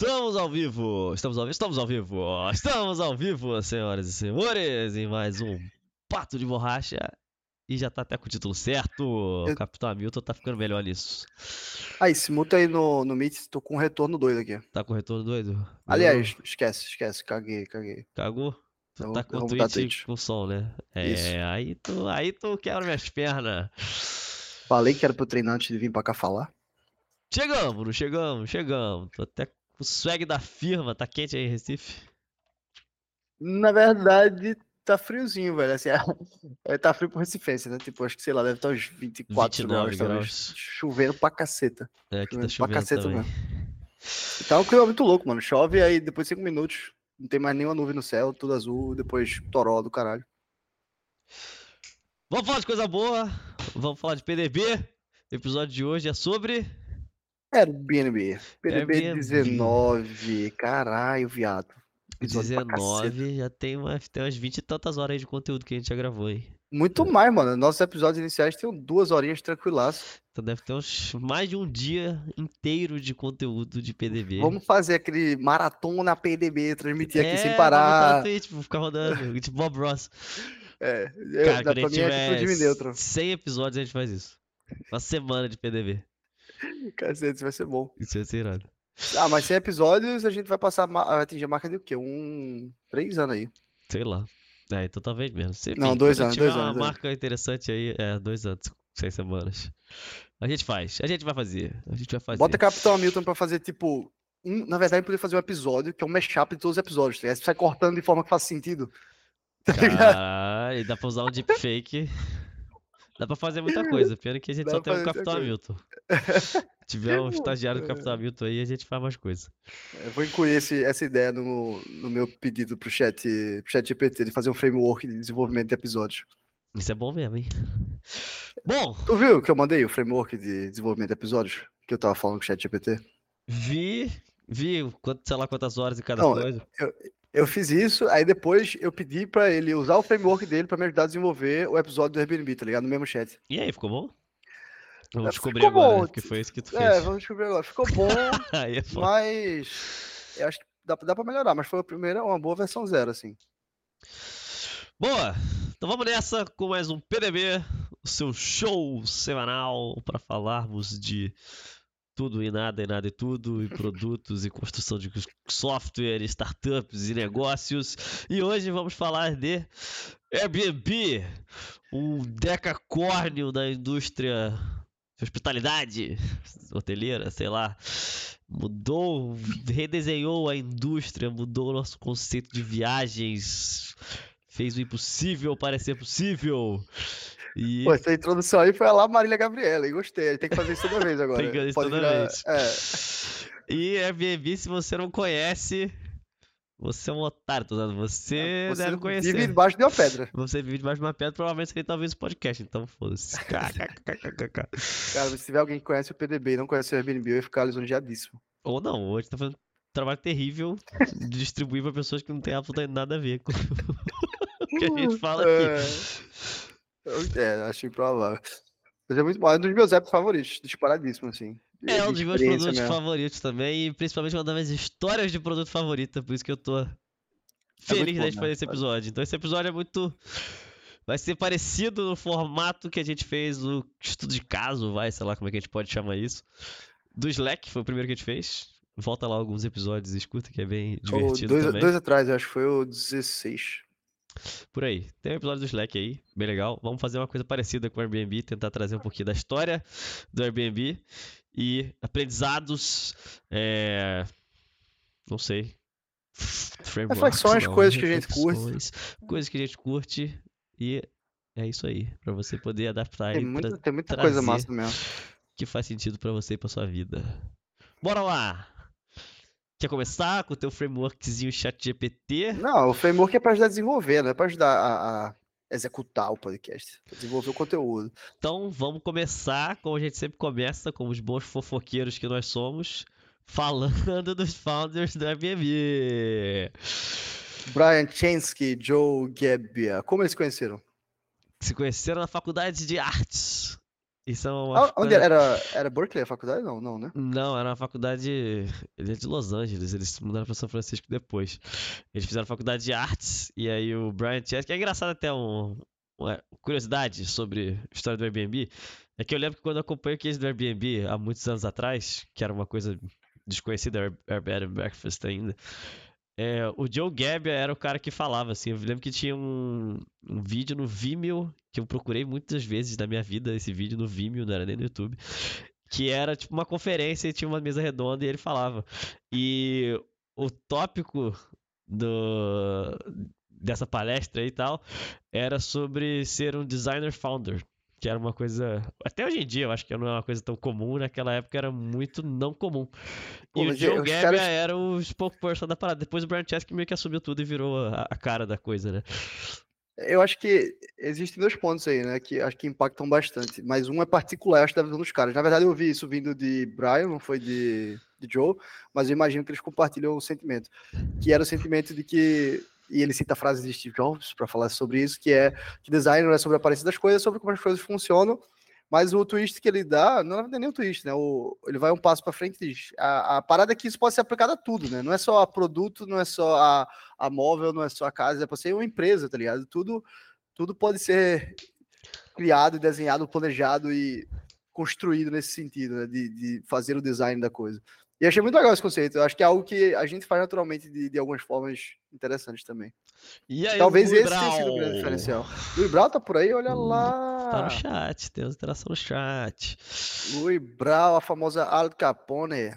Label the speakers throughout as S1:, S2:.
S1: Estamos ao vivo! Estamos ao vivo! Estamos ao vivo! Estamos ao vivo, senhoras e senhores, em mais um Pato de Borracha. E já tá até com o título certo. O Capitão Hamilton tá ficando melhor nisso.
S2: Aí, se muta aí no, no Meet, tô com um retorno doido aqui.
S1: Tá com retorno doido?
S2: Aliás, esquece, esquece, caguei, caguei.
S1: Cagou? Tu
S2: Então,
S1: tá com o tweet. com som, né? É,
S2: Isso.
S1: aí tu, aí tu quebra minhas pernas.
S2: Falei que era pro treinar antes de vir pra cá falar.
S1: Chegamos, não chegamos, chegamos. Tô até o swag da firma, tá quente aí Recife?
S2: Na verdade, tá friozinho, velho. Assim, é, tá frio pro Recifense, né? Tipo, acho que, sei lá, deve estar uns 24
S1: 29
S2: graus, talvez.
S1: graus.
S2: Chovendo pra caceta.
S1: É, aqui tá
S2: Pra
S1: chovendo
S2: caceta
S1: também.
S2: E tá um clima muito louco, mano. Chove, aí depois de 5 minutos, não tem mais nenhuma nuvem no céu, tudo azul, depois toró do caralho.
S1: Vamos falar de coisa boa, vamos falar de PDB. O episódio de hoje é sobre.
S2: Airbnb. PDB
S1: Airbnb.
S2: 19. Caralho, viado. Episódio pra caceta.
S1: 19, já tem, uma, tem umas 20 e tantas horas aí de conteúdo que a gente já gravou, hein?
S2: Muito mais, mano. Nossos episódios iniciais tem duas horinhas tranquilaço.
S1: Então deve ter uns, mais de um dia inteiro de conteúdo de PDB.
S2: Vamos fazer aquele maratona PDB, transmitir aqui
S1: é,
S2: sem
S1: vamos botar
S2: parar.
S1: Twitch, vou ficar rodando, tipo Bob Ross.
S2: É, eu,
S1: Cara, quando a gente
S2: é
S1: tiver
S2: neutro.
S1: 100 episódios a gente faz isso. Uma semana de PDB.
S2: Cacete, isso vai ser bom.
S1: Isso vai ser irado.
S2: Ah, mas 100 episódios a gente vai passar, vai atingir a marca de o quê? Um. Três anos aí.
S1: Sei lá. É, então talvez mesmo. Se,
S2: Não,
S1: enfim,
S2: dois anos, dois
S1: uma
S2: anos, dois
S1: marca interessante aí, é, dois anos, seis semanas. A gente faz, a gente vai fazer, a gente vai fazer.
S2: Bota Capitão Hamilton pra fazer, tipo. um- na verdade, poder fazer um episódio que é um mashup de todos os episódios. Tá? Você sai cortando de forma que faz sentido. Tá ligado?
S1: Caralho, dá pra usar um deepfake. Dá pra fazer muita coisa. Pena que a gente
S2: Dá
S1: só tem o Capitão Hamilton. Se tiver um estagiário do Capitão Hamilton aí, a gente faz mais coisa.
S2: Eu vou incluir esse- essa ideia no, no meu pedido pro chat, pro chat GPT de fazer um framework de desenvolvimento de episódios.
S1: Isso é bom mesmo, hein? Bom,
S2: Tu viu que eu mandei o framework de desenvolvimento de episódios? Que eu tava falando com o chat GPT?
S1: vi, vi, quanto, sei lá quantas horas em cada
S2: Não,
S1: coisa.
S2: Eu fiz isso, aí depois eu pedi pra ele usar o framework dele pra me ajudar a desenvolver o episódio do Airbnb, tá ligado? No mesmo chat.
S1: E aí, ficou bom? Vamos
S2: É,
S1: descobrir
S2: ficou
S1: agora,
S2: bom.
S1: Porque foi isso que tu fez.
S2: É, vamos descobrir agora. Ficou bom,
S1: Aí é
S2: mas eu acho que dá, dá pra melhorar, mas foi a primeira, uma boa versão zero, assim.
S1: Boa! Então vamos nessa com mais um PDB, o seu show semanal para falarmos de tudo e nada e nada e tudo, e produtos e construção de software, startups e negócios. E hoje vamos falar de Airbnb, um decacórnio da indústria de hospitalidade hoteleira, sei lá. Mudou, redesenhou a indústria, mudou o nosso conceito de viagens, fez o impossível parecer possível. E
S2: Pô, essa introdução aí foi a lá Marília Gabriela, e gostei. Tem que fazer isso toda vez agora.
S1: Tem que fazer isso toda
S2: virar-
S1: vez.
S2: É,
S1: E Airbnb, se você não conhece, você é um otário, tô dizendo. Você,
S2: você
S1: deve
S2: vive
S1: conhecer.
S2: debaixo de uma pedra.
S1: Você vive debaixo de uma pedra, provavelmente você tá ouvindo esse podcast, então foda-se.
S2: Cara, se tiver alguém que conhece o PDB e não conhece o Airbnb, eu ia ficar lisonjeadíssimo.
S1: Ou não, hoje tá fazendo um trabalho terrível de distribuir pra pessoas que não tem absolutamente nada a ver com o que a gente fala aqui.
S2: É, é acho improvável. Mas é muito bom, é um dos meus apps favoritos, disparadíssimo, assim. de-
S1: É um
S2: de
S1: dos meus produtos
S2: mesmo.
S1: favoritos também, e principalmente uma das minhas histórias de produto favorita, por isso que eu tô feliz
S2: bom,
S1: da gente
S2: né?
S1: fazer esse episódio. Então esse episódio é muito. Vai ser parecido no formato que a gente fez no estudo de caso, vai, sei lá como é que a gente pode chamar isso. Do Slack, foi o primeiro que a gente fez. Volta lá alguns episódios e escuta, que é bem
S2: O
S1: divertido
S2: dois,
S1: também.
S2: dois atrás, acho que foi o 16.
S1: Por aí. Tem um episódio do Slack aí, bem legal. Vamos fazer uma coisa parecida com o Airbnb, tentar trazer um pouquinho da história do Airbnb e aprendizados. É... Não sei.
S2: Reflexões,
S1: não,
S2: coisas que a gente curte.
S1: Coisas que a gente curte. E é isso aí. Pra você poder adaptar
S2: Tem,
S1: e
S2: muita, tem muita coisa massa mesmo.
S1: que faz sentido pra você e pra sua vida. Bora lá! Quer começar com o teu frameworkzinho chat GPT?
S2: Não, o framework é pra ajudar a desenvolver, não é pra ajudar a, a executar o podcast. Desenvolver o conteúdo.
S1: Então vamos começar, como a gente sempre começa, como os bons fofoqueiros que nós somos, falando dos founders do Airbnb.
S2: Brian Chensky, Joe Gebbia, como eles se conheceram?
S1: Se conheceram na faculdade de artes. Isso é uma
S2: Ah, Onde era? era? Era Berkeley a faculdade? Não, não, né?
S1: Não, era uma faculdade. Ele é de Los Angeles, eles se mudaram para São Francisco depois. Eles fizeram faculdade de artes, e aí o Brian Chesky, que é engraçado até um, uma curiosidade sobre a história do Airbnb, é que eu lembro que quando eu acompanhei o case do Airbnb há muitos anos atrás, que era uma coisa desconhecida, Airbnb Breakfast ainda, é, o Joe Gabbia era o cara que falava, assim. Eu lembro que tinha um, um vídeo no Vimeo, que eu procurei muitas vezes na minha vida, esse vídeo no Vimeo, não era nem no YouTube, que era tipo uma conferência e tinha uma mesa redonda e ele falava. E o tópico do, dessa palestra e tal era sobre ser um designer founder que era uma coisa. Até hoje em dia, eu acho que não é uma coisa tão comum, naquela época era muito não comum. Pô, e o Joe Gabbia caras... era o spokesperson da parada. Depois o Brian Chesky meio que assumiu tudo e virou a, a, cara da coisa, né?
S2: Eu acho que existem dois pontos aí, né? Que acho que impactam bastante. Mas um é particular, acho que da visão dos caras. Na verdade, eu vi isso vindo de Brian, não foi de, de Joe, mas eu imagino que eles compartilham o sentimento. Que era o sentimento de que e ele cita frases de Steve Jobs para falar sobre isso, que é que design não é sobre a aparência das coisas, é sobre como as coisas funcionam. Mas o twist que ele dá, não é nem um twist, né? O, ele vai um passo para frente e diz: a, a, parada é que isso pode ser aplicado a tudo, né? Não é só a produto, não é só a, a móvel, não é só a casa, é para ser uma empresa, tá ligado? Tudo, tudo pode ser criado, desenhado, planejado e construído nesse sentido, né? De, de fazer o design da coisa. E achei muito legal esse conceito. Eu acho que é algo que a gente faz naturalmente de, de algumas formas interessantes também.
S1: E aí,
S2: Talvez esse tenha sido o grande diferencial. O Brau tá por aí, olha lá.
S1: Tá no chat, tem interação no chat.
S2: Louis Brau, a famosa Al Capone.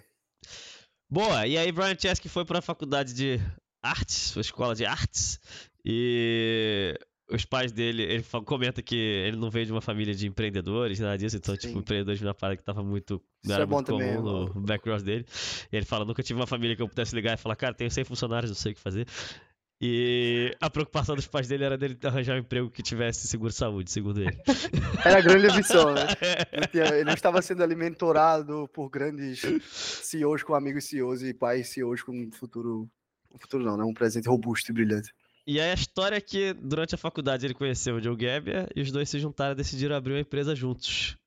S1: Boa, e aí Brian Chesky foi para a faculdade de artes, escola de artes, e os pais dele, ele comenta que ele não veio de uma família de empreendedores, nada disso, então, tipo, Sim. tipo, empreendedores de uma parada que tava muito, não era é muito comum também, no background dele. E ele fala, nunca tive uma família que eu pudesse ligar e falar, cara, tenho 100 funcionários, não sei o que fazer. E a preocupação dos pais dele era dele arranjar um emprego que tivesse seguro-saúde, segundo ele.
S2: Era a grande ambição, né? Ele não estava sendo alimentorado por grandes CEOs com amigos CEOs e pais CEOs com um futuro... Um futuro não, né? Um presente robusto e brilhante.
S1: E aí a história é que durante a faculdade ele conheceu o Joe Gebbia e os dois se juntaram e decidiram abrir uma empresa juntos.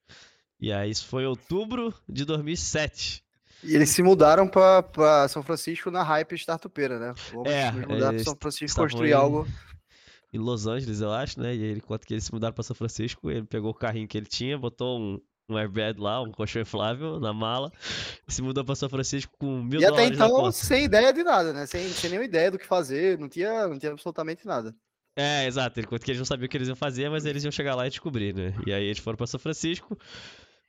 S1: E aí isso foi em outubro de 2007.
S2: E eles se mudaram para São Francisco na hype startupeira, né?
S1: Vamos é,
S2: mudar para São Francisco construir em, algo.
S1: Em Los Angeles, eu acho, né? E ele conta que eles se mudaram para São Francisco, ele pegou o carrinho que ele tinha, botou um, um airbed lá, um colchão inflável na mala, se mudou para São Francisco com mil dólares.
S2: E até então, sem ideia de nada, né? Sem, sem nenhuma ideia do que fazer, não tinha, não tinha absolutamente nada.
S1: É, exato. Conta que eles não sabiam o que eles iam fazer, mas eles iam chegar lá e descobrir, né? E aí eles foram para São Francisco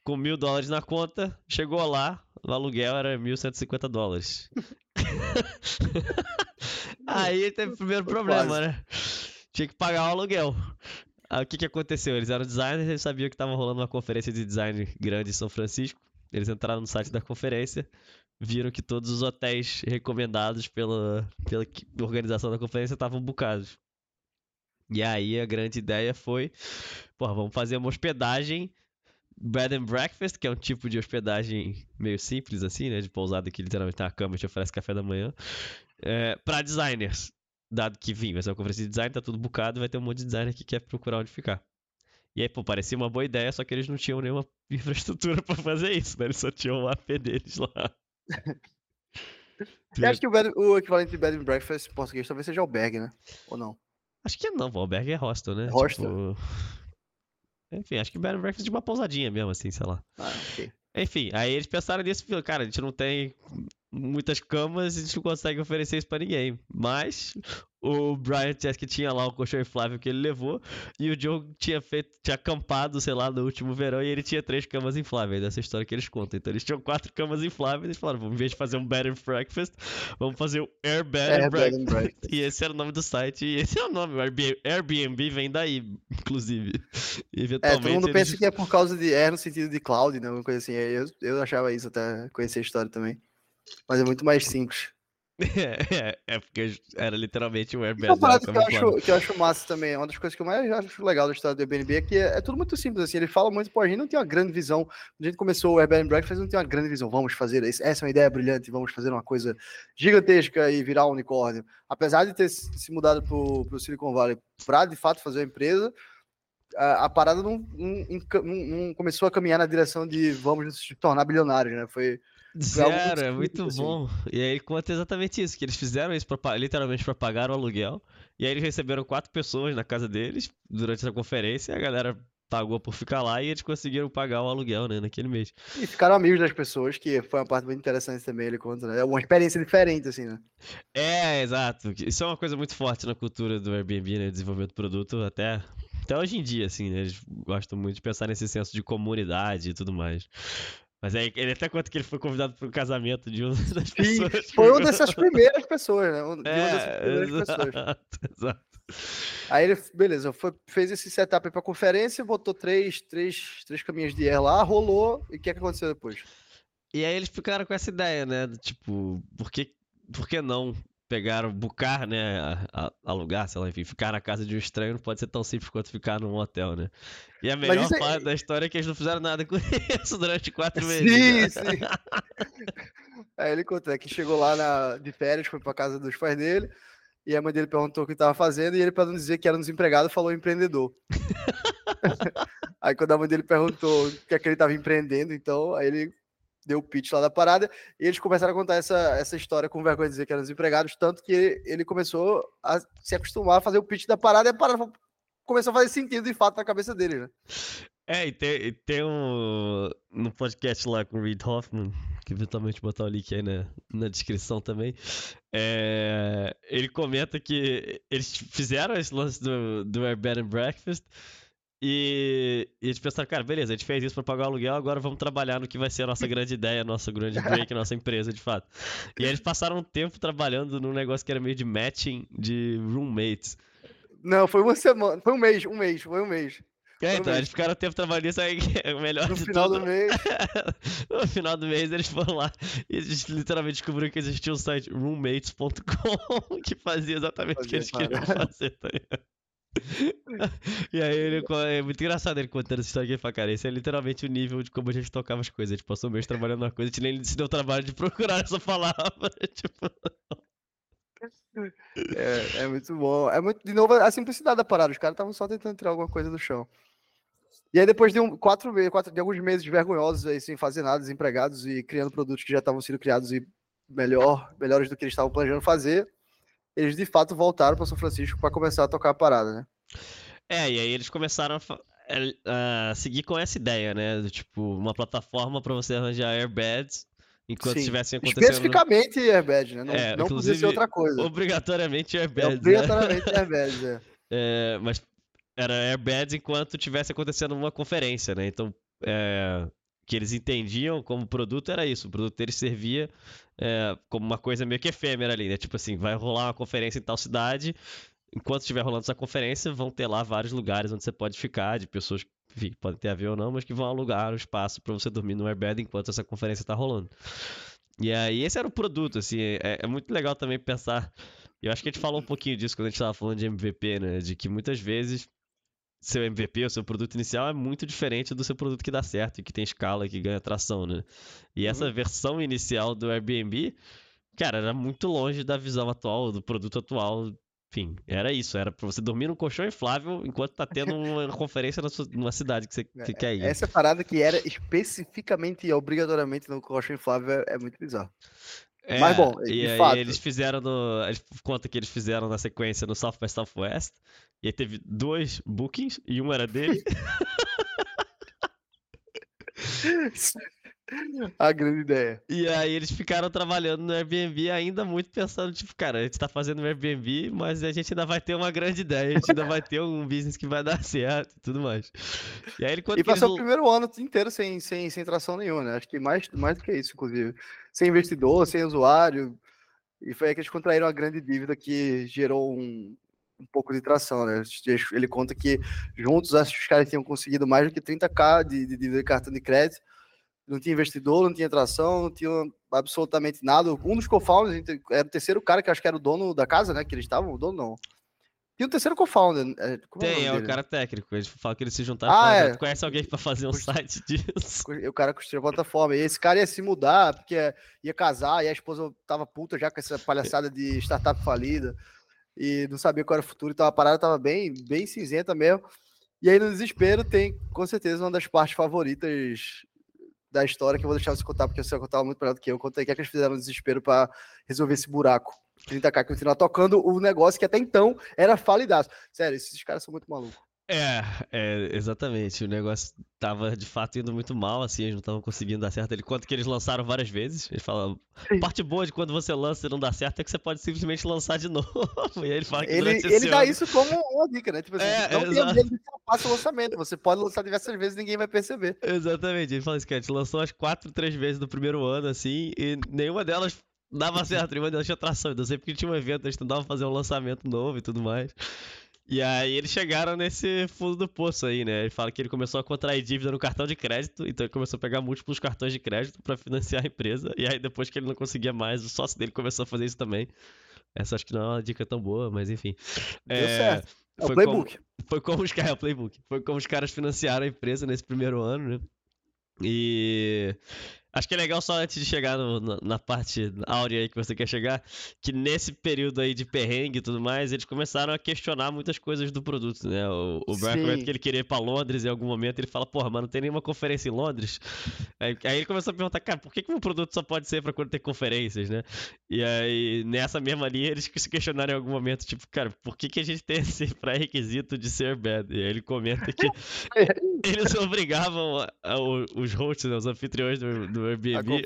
S1: com mil dólares na conta, chegou lá, o aluguel era 1.150 dólares. aí teve o primeiro problema, Quase. né? Tinha que pagar o aluguel. O que, que aconteceu? Eles eram designers, eles sabiam que estava rolando uma conferência de design grande em São Francisco. Eles entraram no site da conferência, viram que todos os hotéis recomendados pela, pela organização da conferência estavam bucados. E aí a grande ideia foi, porra, vamos fazer uma hospedagem bed and breakfast, que é um tipo de hospedagem meio simples assim, né, de pousada que literalmente tem uma cama e te oferece café da manhã, é, para designers dado que, vim, vai ser uma conferência de design, tá tudo bucado, vai ter um monte de designer que quer procurar onde ficar. E aí, pô, parecia uma boa ideia, só que eles não tinham nenhuma infraestrutura para fazer isso, né? Eles só tinham o AP deles lá.
S2: Eu acho que o, bed, o, equivalente de bed and breakfast em português talvez seja albergue, né? Ou não?
S1: Acho que não, o albergue é hostel, né?
S2: Hostel? Tipo...
S1: Enfim, acho que bed and breakfast é de uma pousadinha mesmo, assim, sei lá.
S2: Ah, ok.
S1: Enfim, aí eles pensaram nisso e cara, a gente não tem muitas camas, a gente não consegue oferecer isso para ninguém. Mas o Brian Chesky tinha lá o colchão inflável que ele levou e o Joe tinha feito, tinha acampado, sei lá, no último verão e ele tinha três camas infláveis, dessa história que eles contam. Então eles tinham quatro camas infláveis e falaram, em vez de fazer um bed and breakfast, vamos fazer o Air Bed, Air and, breakfast. and breakfast. E esse era o nome do site e esse é o nome, o Airbnb vem daí, inclusive.
S2: é, todo mundo eles... pensa que é por causa de Air no sentido de cloud, né, alguma coisa assim. Eu, eu achava isso até conhecer a história também. Mas é muito mais simples.
S1: É, é, é porque era literalmente um Airbnb.
S2: Uma parada que eu, acho, que eu acho massa também, uma das coisas que eu mais acho legal da história do Airbnb é que é, é, tudo muito simples, assim, ele fala muito, pô, a gente não tem uma grande visão, quando a gente começou o Airbnb Breakfast, não tem uma grande visão, vamos fazer, essa é uma ideia brilhante, vamos fazer uma coisa gigantesca e virar um unicórnio. Apesar de ter se mudado pro, pro Silicon Valley para de fato fazer uma empresa, a, a parada não, não, não, começou a caminhar na direção de vamos nos tornar bilionários, né? Foi.
S1: Zero, é muito assim. bom. E aí conta exatamente isso, que eles fizeram isso pra, literalmente para pagar o aluguel. E aí eles receberam quatro pessoas na casa deles durante essa conferência e a galera pagou por ficar lá e eles conseguiram pagar o aluguel, né, naquele mês.
S2: E ficaram amigos das pessoas, que foi uma parte muito interessante também, ele conta, né? É uma experiência diferente, assim, né?
S1: É, exato. Isso é uma coisa muito forte na cultura do Airbnb, né? Desenvolvimento do produto, até, até hoje em dia, assim, né? Eles gostam muito de pensar nesse senso de comunidade e tudo mais. Mas aí ele até conta que ele foi convidado para o casamento de uma das pessoas.
S2: Foi uma dessas primeiras pessoas, né? Uma é, dessas primeiras exato, pessoas. Exato. Aí ele, beleza, foi, fez esse setup para conferência, botou três, três, três caminhos de air lá, rolou, e o que, é que aconteceu depois?
S1: E aí eles ficaram com essa ideia, né? Tipo, por que, por que não pegar, bucar, né? A, a, alugar, sei lá, enfim, ficar na casa de um estranho não pode ser tão simples quanto ficar num hotel, né? E a melhor é parte é... da história é que eles não fizeram nada com isso durante quatro meses.
S2: Sim, né? sim. aí ele contou é que chegou lá na, de férias, foi pra casa dos pais dele. E a mãe dele perguntou o que estava fazendo, e ele, para não dizer que era um desempregado, falou empreendedor. aí quando a mãe dele perguntou o que é que ele estava empreendendo, então, aí ele deu o pitch lá da parada, e eles começaram a contar essa, essa história com vergonha de dizer que eram desempregados, tanto que ele começou a se acostumar a fazer o pitch da parada, e a parada começou a fazer sentido de fato na cabeça dele, né?
S1: É, e tem, tem um. No podcast lá com o Reid Hoffman, que eventualmente botar o link aí na, na descrição também. É, ele comenta que eles fizeram esse lance do, do Air Bed and Breakfast. E, e eles pensaram, cara, beleza, a gente fez isso para pagar o aluguel, agora vamos trabalhar no que vai ser a nossa grande ideia, nosso grande break, nossa empresa, de fato. E aí eles passaram um tempo trabalhando num negócio que era meio de matching de roommates.
S2: Não, foi uma semana, foi um mês, um mês, foi um mês.
S1: É, então, eles ficaram tempo trabalhando isso aí, é o melhor
S2: no final
S1: tudo.
S2: do mês.
S1: no final do mês eles foram lá e eles literalmente descobriram que existia um site roommates.com que fazia exatamente o que eles queriam fazer, tá E aí ele, é muito engraçado ele contando essa história aqui, fala, cara, esse é literalmente o nível de como a gente tocava as coisas. A gente passou um mês trabalhando na coisa, a gente nem se deu trabalho de procurar essa palavra. tipo...
S2: É, é muito bom. É muito, de novo, a simplicidade da parada. Os caras estavam só tentando tirar alguma coisa do chão. E aí, depois de um, quatro, quatro, de alguns meses vergonhosos aí, sem fazer nada, desempregados e criando produtos que já estavam sendo criados e melhor, melhores do que eles estavam planejando fazer, eles de fato voltaram para São Francisco para começar a tocar a parada, né?
S1: É, e aí eles começaram a, a, a seguir com essa ideia, né? Tipo, uma plataforma para você arranjar airbeds enquanto estivessem acontecendo.
S2: Especificamente airbed, né? Não, é, não podia ser outra coisa.
S1: Obrigatoriamente.
S2: É, obrigatoriamente né? airbeds, é.
S1: é. Mas era airbeds enquanto tivesse acontecendo uma conferência, né? Então, é, que eles entendiam como produto era isso. O produto deles servia é, como uma coisa meio que efêmera ali, né? Tipo assim, vai rolar uma conferência em tal cidade. Enquanto estiver rolando essa conferência, vão ter lá vários lugares onde você pode ficar, de pessoas que podem ter avião ou não, mas que vão alugar o espaço para você dormir no airbed enquanto essa conferência está rolando. E aí, esse era o produto, assim, é, é muito legal também pensar. Eu acho que a gente falou um pouquinho disso quando a gente estava falando de MVP, né? De que muitas vezes seu MVP, o seu produto inicial, é muito diferente do seu produto que dá certo e que tem escala e que ganha tração, né? E essa uhum. versão inicial do Airbnb, cara, era muito longe da visão atual, do produto atual. Enfim, era isso. Era pra você dormir num colchão inflável enquanto tá tendo uma conferência na sua, numa cidade que você, que quer ir.
S2: Essa parada que era especificamente e obrigatoriamente no colchão inflável é, é muito bizarro.
S1: É, Mas bom, de e fato. eles fizeram no. Eles conta que eles fizeram na sequência no South by Southwest. E aí teve dois bookings e um era dele.
S2: A grande ideia.
S1: E aí eles ficaram trabalhando no Airbnb ainda muito pensando, tipo, cara, a gente tá fazendo no Airbnb, mas a gente ainda vai ter uma grande ideia, a gente ainda vai ter um business que vai dar certo e tudo mais.
S2: E aí ele E passou eles... o primeiro ano inteiro sem, sem, sem tração nenhuma, né? Acho que mais, mais do que isso, inclusive. Sem investidor, sem usuário. E foi aí que eles contraíram a grande dívida que gerou um, um pouco de tração, né? Ele conta que juntos acho que os caras tinham conseguido mais do que 30k de, de, de cartão de crédito não tinha investidor, não tinha tração, não tinha absolutamente nada. Um dos co-founders era o terceiro cara que acho que era o dono da casa, né? Que eles estavam, o dono não. Tinha o terceiro co-founder.
S1: É, Tem, é, o, é o cara técnico. Eles falam que eles se juntaram. Ah, é. Tu conhece alguém para fazer um site disso?
S2: O cara construiu a plataforma. E esse cara ia se mudar, porque ia casar, e a esposa tava puta já com essa palhaçada de startup falida. E não sabia qual era o futuro, então a parada tava bem, bem cinzenta mesmo. E aí, no desespero, tem com certeza uma das partes favoritas da história que eu vou deixar você contar, porque você vai contar muito melhor do que eu. Contei o que, é que eles fizeram no desespero para resolver esse buraco. 30k que continuar tocando o negócio que até então era falidaço. Sério, esses caras são muito malucos.
S1: É, é, exatamente. O negócio tava de fato indo muito mal, assim, eles não estavam conseguindo dar certo. Ele conta que eles lançaram várias vezes. Ele fala: parte boa de quando você lança e não dá certo é que você pode simplesmente lançar de novo. e aí ele fala que
S2: ele, ele dá ano... isso como uma dica, né? Tipo assim, é, não tem medo de o lançamento. Você pode lançar diversas vezes e ninguém vai perceber.
S1: Exatamente. Ele fala assim: que a gente lançou as quatro, três vezes no primeiro ano, assim, e nenhuma delas dava certo, nenhuma delas tinha atração. Então sempre que tinha um evento, a gente tentava fazer um lançamento novo e tudo mais. E aí eles chegaram nesse fundo do poço aí, né? Ele fala que ele começou a contrair dívida no cartão de crédito, então ele começou a pegar múltiplos cartões de crédito para financiar a empresa. E aí depois que ele não conseguia mais, o sócio dele começou a fazer isso também. Essa acho que não é uma dica tão boa, mas enfim.
S2: Deu é, certo. É o playbook.
S1: Como, foi como os caras, é o playbook. Foi como os caras financiaram a empresa nesse primeiro ano, né? E Acho que é legal só antes de chegar no, na, na, parte áurea aí que você quer chegar, que nesse período aí de perrengue e tudo mais, eles começaram a questionar muitas coisas do produto, né? O, o Brian comenta que ele queria ir pra Londres em algum momento, ele fala, porra, mas não tem nenhuma conferência em Londres. Aí, aí ele começou a perguntar, cara, por que, que meu produto só pode ser pra quando tem conferências, né? E aí, nessa mesma linha, eles se questionaram em algum momento, tipo, cara, por que, que a gente tem esse pré-requisito de ser bad? E aí ele comenta que eles obrigavam a, a, os hosts, né, os anfitriões do, do Airbnb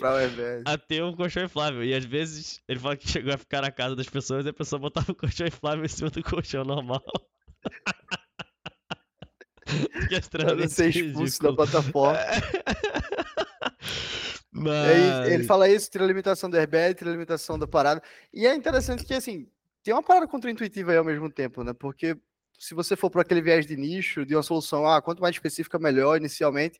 S1: a, a ter um colchão inflável. E às vezes ele fala que chegou a ficar na casa das pessoas e a pessoa botava o colchão inflável em cima do colchão normal.
S2: que é extremamente ser expulso da plataforma. Mas... Ele, fala isso, tira a limitação do airbag, tira a limitação da parada. E é interessante que, assim, tem uma parada contra-intuitiva aí ao mesmo tempo, né? Porque se você for para aquele viés de nicho, de uma solução, ah, quanto mais específica, melhor, inicialmente,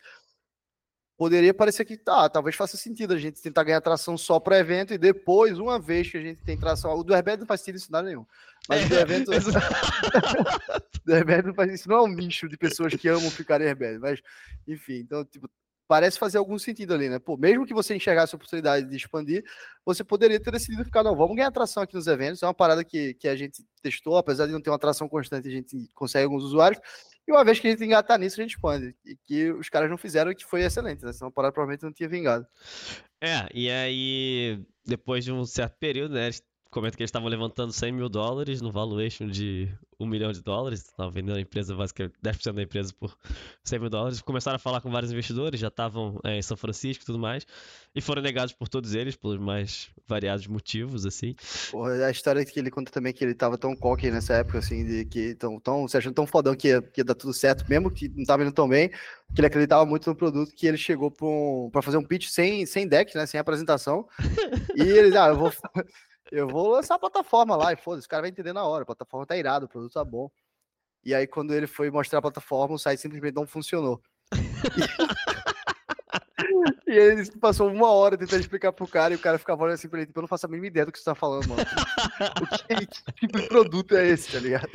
S2: poderia parecer que tá, talvez faça sentido a gente tentar ganhar tração só para evento e depois, uma vez que a gente tem tração, o do Airbed não faz sentido isso nada nenhum. Mas é, o do evento. do Airbed não faz isso, não é um nicho de pessoas que amam ficar em Airbed, mas enfim, então, tipo, parece fazer algum sentido ali, né? Pô, mesmo que você enxergasse a oportunidade de expandir, você poderia ter decidido ficar, não, vamos ganhar atração aqui nos eventos. É uma parada que, que a gente testou, apesar de não ter uma atração constante, a gente consegue alguns usuários. E uma vez que a gente engatar nisso, a gente expande. E que os caras não fizeram, que foi excelente, né? Senão a parada provavelmente não tinha vingado.
S1: É, e aí, depois de um certo período, né? Comenta que eles estavam levantando 100 mil dólares no valuation de 1 milhão de dólares. Estavam vendendo a empresa, basicamente 10% da empresa por 100 mil dólares. Começaram a falar com vários investidores, já estavam é, em São Francisco e tudo mais. E foram negados por todos eles, pelos mais variados motivos, assim.
S2: Porra, a história que ele conta também que ele estava tão cocky nessa época, assim, de que tão, tão, se achando tão fodão que ia, que ia dar tudo certo, mesmo que não estava indo tão bem, que ele acreditava muito no produto, que ele chegou para um, fazer um pitch sem, sem deck, né, sem apresentação. e ele, ah, eu vou eu vou lançar a plataforma lá e foda-se, o cara vai entender na hora. A plataforma tá irada, o produto tá bom. E aí, quando ele foi mostrar a plataforma, o site simplesmente não funcionou. e ele passou uma hora tentando explicar pro cara e o cara ficava olhando assim pra ele, tipo, eu não faço a mínima ideia do que você tá falando, mano. que, que, tipo de produto é esse, tá ligado?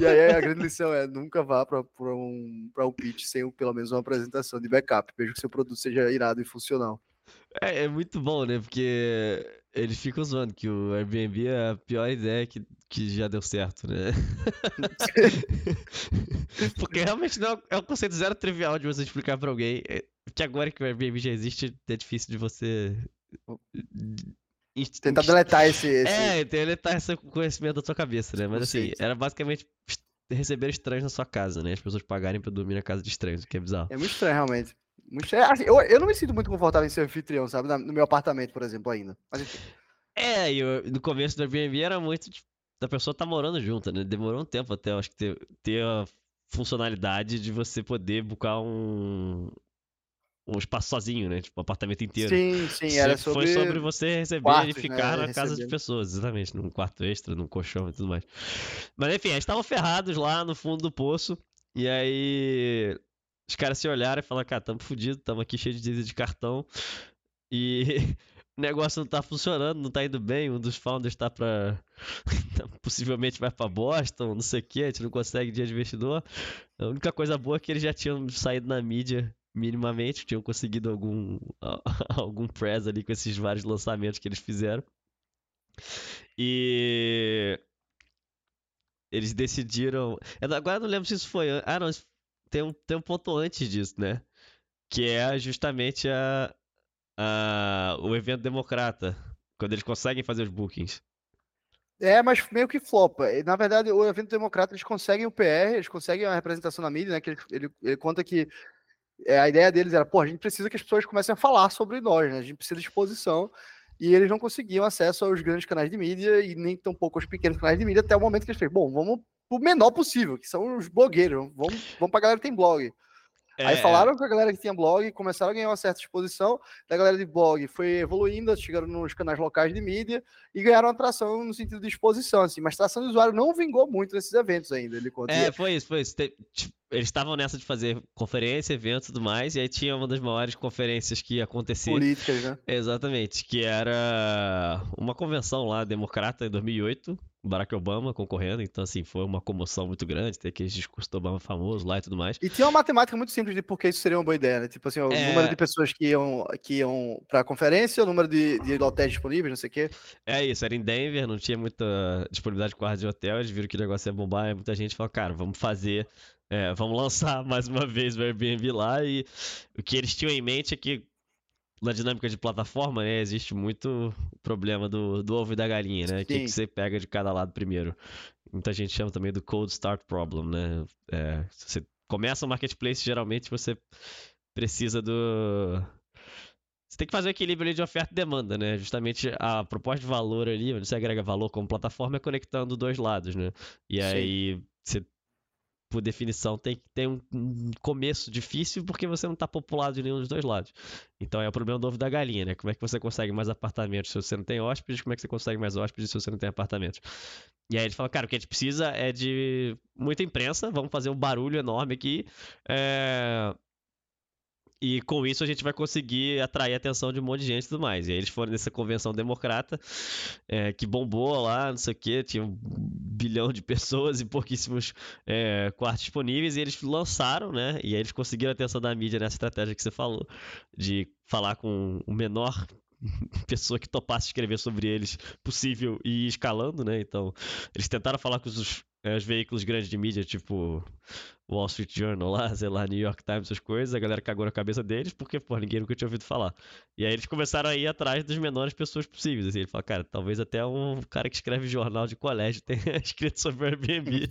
S2: E aí a grande lição é nunca vá pra, pra, um, pra um pitch sem pelo menos uma apresentação de backup, veja que seu produto seja irado e funcional.
S1: É, é muito bom, né? Porque eles ficam zoando que o Airbnb é a pior ideia que, que já deu certo, né? Porque realmente não é um conceito zero trivial de você explicar pra alguém. É, que agora que o Airbnb já existe, é difícil de você.
S2: Tentar deletar esse, esse.
S1: É, deletar esse conhecimento da sua cabeça, né? Mas assim, era basicamente receber estranhos na sua casa, né? As pessoas pagarem pra dormir na casa de estranhos, o que é bizarro.
S2: É muito estranho, realmente. Assim, eu, eu não me sinto muito confortável em ser anfitrião, sabe? No meu apartamento, por exemplo, ainda. Mas, enfim.
S1: É, e no começo do Airbnb era muito tipo, da pessoa tá morando junto, né? Demorou um tempo até, eu acho que ter, ter a funcionalidade de você poder buscar um, um espaço sozinho, né? Tipo, um apartamento inteiro.
S2: Sim, sim, era sobre...
S1: Foi sobre você receber quartos, e ficar né? na casa de pessoas, exatamente, num quarto extra, num colchão e tudo mais. Mas enfim, eles estavam ferrados lá no fundo do poço, e aí os caras se olharam e falaram, cara, tamo fudido, tamo aqui cheio de dívida de cartão e o negócio não tá funcionando, não tá indo bem, um dos founders tá pra... possivelmente vai pra Boston, não sei o que, a gente não consegue dia de investidor. A única coisa boa é que eles já tinham saído na mídia minimamente, tinham conseguido algum, algum press ali com esses vários lançamentos que eles fizeram. E eles decidiram. Agora não lembro se isso foi. Ah, não, tem um, tem um ponto antes disso, né? Que é justamente a, a, o evento democrata, quando eles conseguem fazer os bookings.
S2: É, mas meio que flopa. Na verdade, o evento democrata, eles conseguem o PR, eles conseguem a representação na mídia, né? Que ele, ele, ele conta que é, a ideia deles era, pô, a gente precisa que as pessoas comecem a falar sobre nós, né? A gente precisa de exposição. E eles não conseguiam acesso aos grandes canais de mídia e nem tampouco aos pequenos canais de mídia até o momento que eles fez, bom, vamos o menor possível, que são os blogueiros. Vamos, vamos pra galera que tem blog. Aí
S1: É,
S2: falaram com a galera que tinha blog, começaram a ganhar uma certa exposição, da galera de blog foi evoluindo, chegaram nos canais locais de mídia e ganharam atração no sentido de exposição, assim, mas tração de usuário não vingou muito nesses eventos ainda, ele conta.
S1: É, foi isso, foi isso. Tipo, eles estavam nessa de fazer conferência, evento e tudo mais, e aí tinha uma das maiores conferências que ia acontecer.
S2: políticas, né?
S1: Exatamente, que era uma convenção lá, democrata, em 2008, Barack Obama concorrendo, então assim, foi uma comoção muito grande, tem aquele discurso do Obama famoso lá e tudo mais.
S2: E tinha uma matemática muito simples de por que isso seria uma boa ideia, né? Tipo assim, o
S1: É.
S2: número de pessoas que iam, que iam pra conferência, o número de, de hotéis disponíveis, não sei o quê.
S1: É isso, era em Denver, não tinha muita disponibilidade de quarto de hotel, eles viram que o negócio ia bombar, e muita gente falou, cara, vamos fazer, é, vamos lançar mais uma vez o Airbnb lá, e o que eles tinham em mente é que na dinâmica de plataforma, né, existe muito o problema do, do ovo e da galinha, né, o que, que você pega de cada lado primeiro. Muita gente chama também do cold start problem, né, é, você começa um marketplace, geralmente você precisa do... Você tem que fazer o equilíbrio de oferta e demanda, né? Justamente a proposta de valor ali, onde você agrega valor como plataforma, é conectando dois lados, né? E
S2: Sim.
S1: aí, você, por definição, tem que ter um, começo difícil porque você não está populado de nenhum dos dois lados. Então é o problema do ovo da galinha, né? Como é que você consegue mais apartamentos se você não tem hóspedes? Como é que você consegue mais hóspedes se você não tem apartamentos? E aí eles falam, cara, o que a gente precisa é de muita imprensa, vamos fazer um barulho enorme aqui. É, e com isso a gente vai conseguir atrair a atenção de um monte de gente e tudo mais. E aí eles foram nessa convenção democrata, é, que bombou lá, não sei o quê, tinha um bilhão de pessoas e pouquíssimos é, quartos disponíveis, e eles lançaram, né? E aí eles conseguiram a atenção da mídia nessa estratégia que você falou, de falar com o menor pessoa que topasse escrever sobre eles possível e escalando, né? Então, eles tentaram falar com os, é, os veículos grandes de mídia, tipo Wall Street Journal lá, sei lá, New York Times, essas coisas, a galera cagou na cabeça deles, porque, pô, ninguém nunca tinha ouvido falar. E aí eles começaram a ir atrás das menores pessoas possíveis, assim, ele cara, talvez até um cara que escreve jornal de colégio tenha escrito sobre o Airbnb.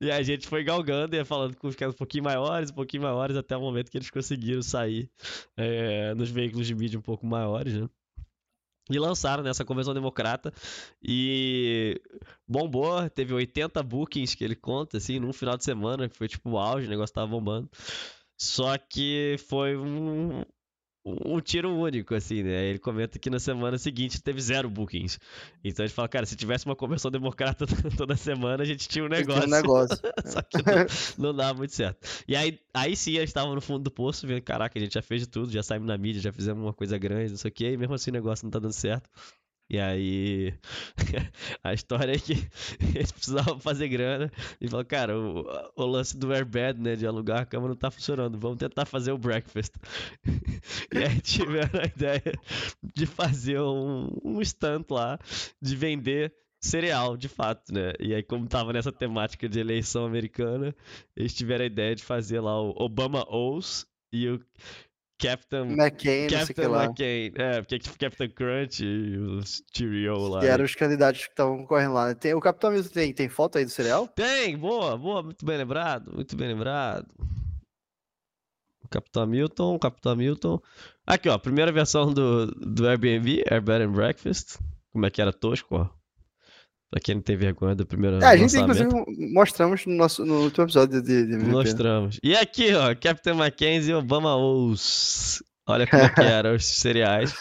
S1: e a gente foi galgando e falando com os caras um pouquinho maiores, um pouquinho maiores, até o momento que eles conseguiram sair é, nos veículos de mídia um pouco maiores, né? E lançaram nessa convenção democrata e bombou, teve 80 bookings que ele conta, assim, num final de semana, que foi tipo o auge, o negócio tava bombando. Só que foi um, um tiro único, assim, né? Ele comenta que na semana seguinte teve zero bookings. Então ele fala, cara, se tivesse uma convenção democrata toda semana, a gente tinha um negócio.
S2: um negócio.
S1: Só que não, não dava muito certo. E aí, aí sim, eles estavam no fundo do poço, vendo, caraca, a gente já fez de tudo, já saímos na mídia, já fizemos uma coisa grande, não sei o quê, e mesmo assim o negócio não tá dando certo. E aí, a história é que eles precisavam fazer grana e falaram, cara, o, o lance do airbed, né, de alugar a cama não tá funcionando, vamos tentar fazer o breakfast. E aí tiveram a ideia de fazer um, um stand lá, de vender cereal, de fato, né? E aí, como tava nessa temática de eleição americana, eles tiveram a ideia de fazer lá o Obama O's e o Captain
S2: McCain, não
S1: Captain
S2: lá.
S1: McCain, é, porque tipo Captain Crunch e os Cheerio lá.
S2: Que eram os candidatos que estavam correndo lá. né? Tem, o Capitão Milton tem, tem foto aí do cereal?
S1: Tem, boa, boa, muito bem lembrado, muito bem lembrado. Capitão Milton, Capitão Milton. Aqui, ó, primeira versão do, do Airbnb, Air Bed and Breakfast. Como é que era tosco, ó. Pra quem não tem vergonha do primeiro
S2: É, a gente
S1: lançamento.
S2: inclusive mostramos no nosso no último episódio de, de MVP.
S1: Mostramos. E aqui, ó, Captain Mackenzie e Obama O's. Olha como é que eram os cereais.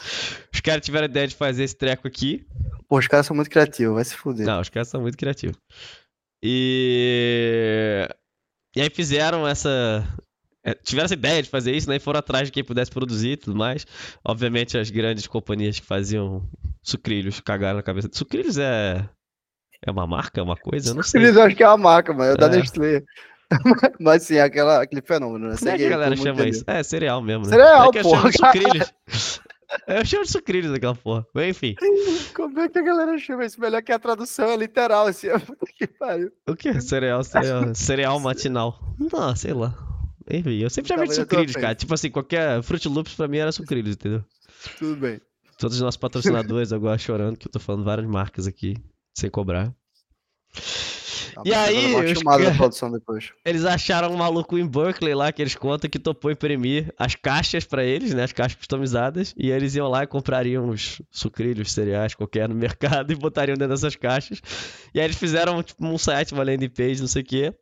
S1: Os caras tiveram a ideia de fazer esse treco aqui.
S2: Pô, os caras são muito criativos, vai se fuder.
S1: Não, os caras são muito criativos. E. E aí fizeram essa. é, Tiveram essa ideia de fazer isso, né? E foram atrás de quem pudesse produzir e tudo mais. Obviamente, as grandes companhias que faziam sucrilhos cagaram na cabeça. Sucrilhos é. É uma marca, é uma coisa? Eu não sei.
S2: Eles acham que é uma marca, mano. É da
S1: É.
S2: Nestlé. Mas sim, aquela, aquele fenômeno, né?
S1: Como é que a galera chama isso? É, cereal mesmo, né?
S2: Cereal,
S1: é que eu chamo
S2: porra.
S1: de sucrilhos. Eu chamo de sucrilhos daquela porra. Mas, Enfim.
S2: Como é que a galera chama isso? Melhor que a tradução é literal, assim. Que pariu.
S1: O que? Cereal, cereal. Cereal matinal. Não, sei lá. Enfim, eu sempre chamei de sucrilhos, cara. Tipo assim, qualquer Fruit Loops pra mim era sucrilhos, entendeu?
S2: Tudo bem.
S1: Todos os nossos patrocinadores agora chorando que eu tô falando várias marcas aqui, sem cobrar.
S2: Tá,
S1: E aí, os. Eles acharam um maluco em Berkeley lá, que eles contam que topou imprimir as caixas pra eles, né? As caixas customizadas. E eles iam lá e comprariam os sucrilhos, cereais, qualquer no mercado e botariam dentro dessas caixas. E aí eles fizeram tipo, um site, uma landing page, não sei o quê.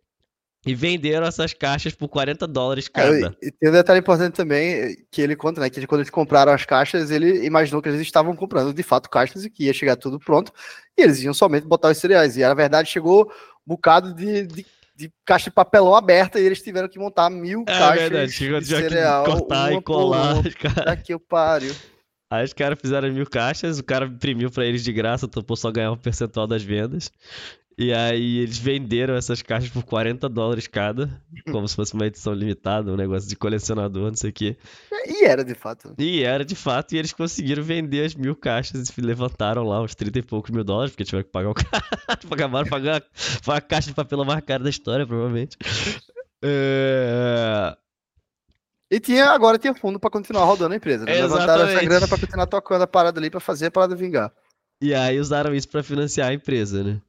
S1: E venderam essas caixas por 40 dólares cada.
S2: e tem um detalhe importante também, eh, que ele conta, né? Que quando eles compraram as caixas, ele imaginou que eles estavam comprando de fato caixas e que ia chegar tudo pronto. E eles iam somente botar os cereais. E na verdade chegou um bocado de, de, de caixa de papelão aberta e eles tiveram que montar mil
S1: É
S2: caixas
S1: verdade, chegou
S2: de cereal.
S1: cortar e colar.
S2: Daqui eu pariu.
S1: Aí os caras fizeram mil caixas, o cara imprimiu pra eles de graça, topou só ganhar um percentual das vendas. E aí eles venderam essas caixas por 40 dólares cada, como se fosse uma edição limitada, um negócio de colecionador, não sei o quê.
S2: E era de fato.
S1: E era de fato, e eles conseguiram vender as mil caixas e levantaram lá uns 30 e poucos mil dólares, porque tiveram que pagar o cara. Acabaram pagando foi a caixa de papel mais cara da história, provavelmente. É...
S2: E tinha, agora tinha fundo pra continuar rodando a empresa. Né? Levantaram essa
S1: Exatamente.
S2: grana pra continuar tocando a parada ali pra fazer a parada vingar.
S1: E aí usaram isso pra financiar a empresa, né?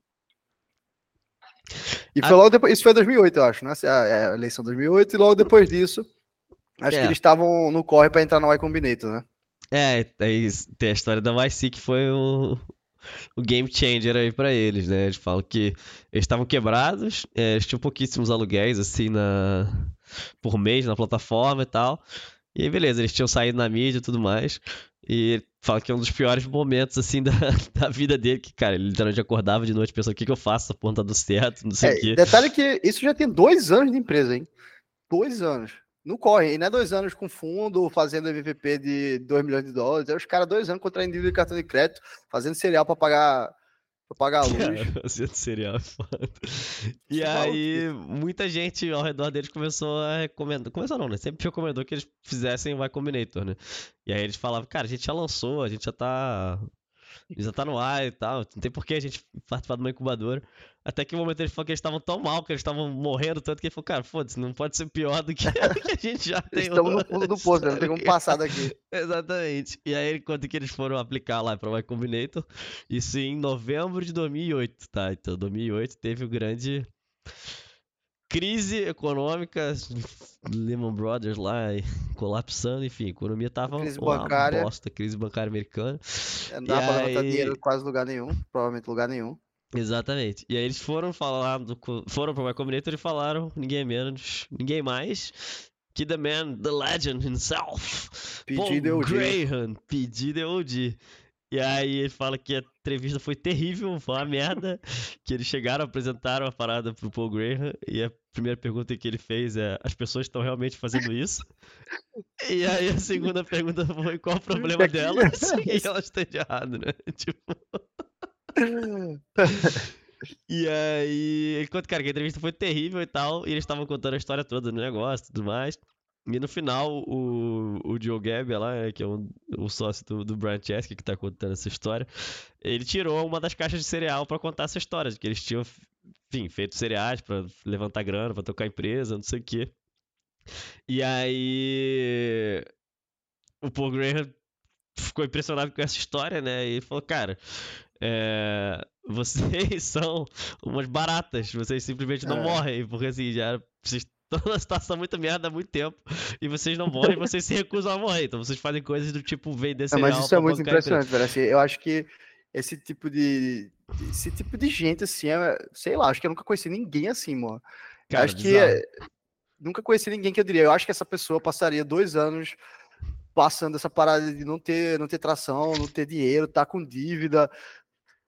S2: E
S1: A-
S2: foi logo depois, isso foi em 2008, eu acho, né? A, a eleição de 2008, e logo depois disso, acho
S1: É.
S2: que eles estavam no corre pra entrar no Y Combinator, né?
S1: É, aí tem a história da YC que foi o, o game changer aí pra eles, né? Eles falam que eles estavam quebrados, é, eles tinham pouquíssimos aluguéis, assim, na... por mês na plataforma e tal. E aí, beleza, eles tinham saído na mídia e tudo mais. E fala que é um dos piores momentos, assim, da, da vida dele, que, cara, ele literalmente acordava de noite pensando, o que que eu faço? Essa porra tá dando certo, não sei o
S2: É,
S1: quê.
S2: detalhe que isso já tem dois anos de empresa, hein? Dois anos. Não corre, e não é dois anos com fundo, fazendo MVP de 2 milhões de dólares. É os caras dois anos contraindo dívida de cartão de crédito, fazendo cereal pra pagar, pra pagar a luz.
S1: Cara, é foda. E aí, muita gente ao redor deles começou a recomendar. Começou não, né? Sempre recomendou que eles fizessem o Y Combinator, né? E aí eles falavam, cara, a gente já lançou, a gente já tá. Já tá no ar e tal, não tem por que a gente participar de uma incubadora. Até que o momento eles falaram que eles estavam tão mal, que eles estavam morrendo tanto, que ele falou, cara, foda-se, não pode ser pior do que, que a gente já tem
S2: Estamos no fundo do poço, né? não tem como passar daqui.
S1: Exatamente. E aí, ele conta que eles foram aplicar lá para o Y Combinator, isso em novembro de 2008, tá? Então, 2008 teve o grande crise econômica, Lehman Brothers lá colapsando, enfim, a economia tava
S2: Crise
S1: uma
S2: bancária.
S1: bosta, crise bancária americana.
S2: Não
S1: E
S2: dá pra levantar dinheiro em quase lugar nenhum, provavelmente lugar nenhum.
S1: Exatamente. E aí eles foram falar, foram pro Y Combinator e falaram, ninguém menos, ninguém mais, que the man, the legend himself, Paul
S2: dia.
S1: Graham, pedido OG. E aí ele fala que a entrevista foi terrível, foi uma merda, que eles chegaram, apresentaram a parada pro Paul Graham, e a primeira pergunta que ele fez é, as pessoas estão realmente fazendo isso? E aí a segunda pergunta foi, qual o problema delas? E elas estão de errado, né? Tipo, e aí, ele conta, cara, que a entrevista foi terrível e tal, e eles estavam contando a história toda do negócio e tudo mais. E no final, o, o Joe Gabbia lá, né, que é um, o sócio do, do Brian Chesky, que tá contando essa história, ele tirou uma das caixas de cereal pra contar essa história, de que eles tinham, enfim, feito cereais pra levantar grana, pra tocar a empresa, não sei o quê. E aí, o Paul Graham ficou impressionado com essa história, né, e falou, cara, é, vocês são umas baratas, vocês simplesmente não
S2: É.
S1: morrem, porque assim, já vocês numa situação muito merda há muito tempo e vocês não morrem, vocês se recusam a morrer. Então vocês fazem coisas do tipo vender cereal
S2: mas isso é muito impressionante, velho. Assim, eu acho que esse tipo de. Esse tipo de gente, assim, é, sei lá, acho que eu nunca conheci ninguém assim, mano.
S1: Cara,
S2: acho que
S1: bizarro.
S2: é, nunca conheci ninguém que eu diria. Eu acho que essa pessoa passaria dois anos passando essa parada de não ter, não ter tração, não ter dinheiro, tá com dívida,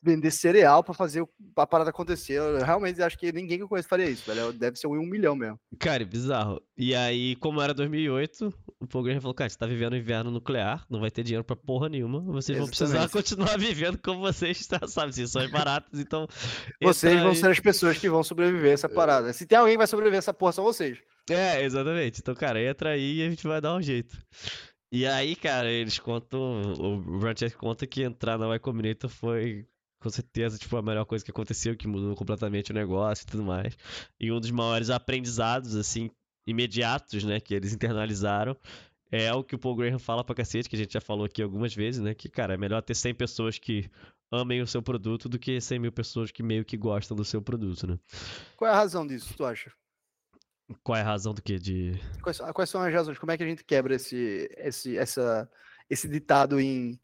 S2: vender cereal pra fazer a parada acontecer. Eu realmente acho que ninguém que eu conheço faria isso, velho. Deve ser um um milhão mesmo.
S1: Cara, bizarro. E aí, como era 2008, o Graham falou, cara, você tá vivendo inverno nuclear, não vai ter dinheiro pra porra nenhuma, vocês vão precisar
S2: Exatamente.
S1: continuar vivendo como vocês, tá, sabe, vocês são baratos, então...
S2: Vocês vão
S1: aí.
S2: ser as pessoas que vão sobreviver a essa parada. Se tem alguém que vai sobreviver a essa porra, são vocês.
S1: É, exatamente. Então, cara, entra aí e a gente vai dar um jeito. E aí, cara, eles contam. O Branchett conta que entrar na Y Combinator foi com certeza tipo, a melhor coisa que aconteceu, que mudou completamente o negócio e tudo mais. E um dos maiores aprendizados, assim, imediatos, né, que eles internalizaram, é o que o Paul Graham fala pra cacete, que a gente já falou aqui algumas vezes, né, que, cara, é melhor ter 100 pessoas que amem o seu produto do que 100 mil pessoas que meio que gostam do seu produto, né?
S2: Qual é a razão disso, tu acha?
S1: Qual é a razão do que? De...
S2: Quais, quais, são as razões? Como é que a gente quebra esse, esse, essa, esse ditado em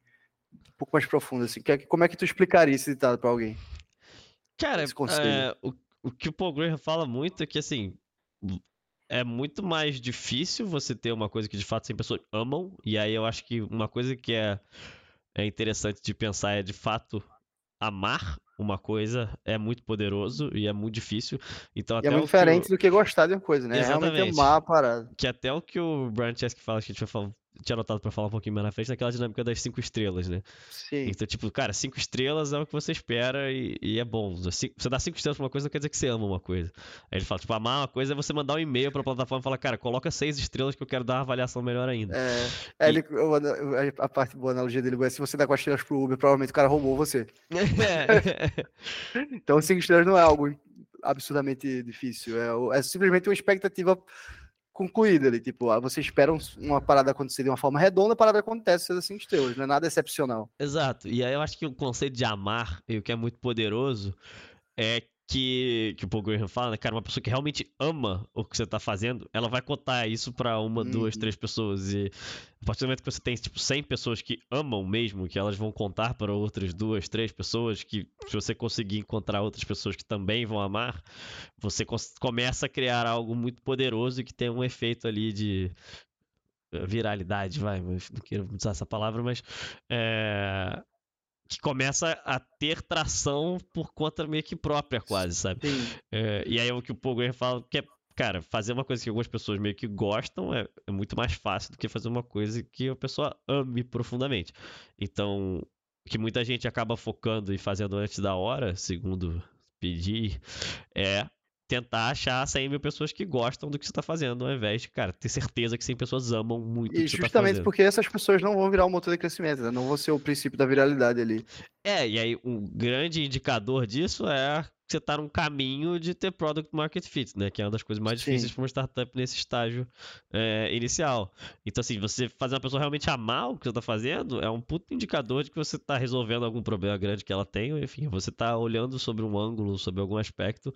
S2: um pouco mais profundo? Assim? Como é que tu explicaria esse ditado para alguém?
S1: Cara, é, o, o que o Paul Graham fala muito é que, assim, é muito mais difícil você ter uma coisa que de fato 100 pessoas amam, e aí eu acho que uma coisa que é, é interessante de pensar é de fato amar uma coisa é muito poderoso e é muito difícil. Então,
S2: até e é muito diferente do que gostar de uma coisa, né? Exatamente. Realmente amar a parada.
S1: Que até o que o Brian Chesky fala, que a gente vai falar, tinha anotado pra falar um pouquinho mais na frente, daquela dinâmica das cinco estrelas, né?
S2: Sim.
S1: Então, tipo, cara, cinco estrelas é o que você espera e, e é bom. Você dá cinco estrelas pra uma coisa não quer dizer que você ama uma coisa. Aí ele fala, tipo, amar uma coisa é você mandar um e-mail pra plataforma e falar, cara, coloca seis estrelas que eu quero dar uma avaliação melhor ainda.
S2: É, é e... ele, a parte boa analogia dele é se você dá quatro estrelas pro Uber, provavelmente o cara roubou você. É. então, cinco estrelas não é algo absurdamente difícil. É, é simplesmente uma expectativa concluída ali. Tipo, ah, você espera uma parada acontecer de uma forma redonda, a parada acontece assim estrelas, não é nada excepcional.
S1: Exato. E aí eu acho que o conceito de amar, e o que é muito poderoso, é que, que o Paul Graham fala, né, cara, uma pessoa que realmente ama o que você tá fazendo, ela vai contar isso para uma, uhum. duas, três pessoas. E a partir do momento que você tem, tipo, 100 pessoas que amam mesmo, que elas vão contar para outras duas, três pessoas, que se você conseguir encontrar outras pessoas que também vão amar, você começa a criar algo muito poderoso e que tem um efeito ali de viralidade, vai, não quero usar essa palavra, mas é, que começa a ter tração por conta meio que própria, quase, sabe? É, e aí é o que o Graham fala que é, cara, fazer uma coisa que algumas pessoas meio que gostam é, é, muito mais fácil do que fazer uma coisa que a pessoa ame profundamente. Então, o que muita gente acaba focando e fazendo antes da hora, segundo pedir, é tentar achar 100 mil pessoas que gostam do que você está fazendo, ao invés de, cara, ter certeza que 100 pessoas amam muito e o que você tá
S2: justamente porque essas pessoas não vão virar o um motor de crescimento, né? não vão ser o princípio da viralidade ali.
S1: É, e aí um grande indicador disso é você tá num caminho de ter product market fit, né? Que é uma das coisas mais difíceis para uma startup nesse estágio é, inicial. Então, assim, você fazer uma pessoa realmente amar o que você tá fazendo é um puto indicador de que você tá resolvendo algum problema grande que ela tem, ou, enfim, você tá olhando sobre um ângulo, sobre algum aspecto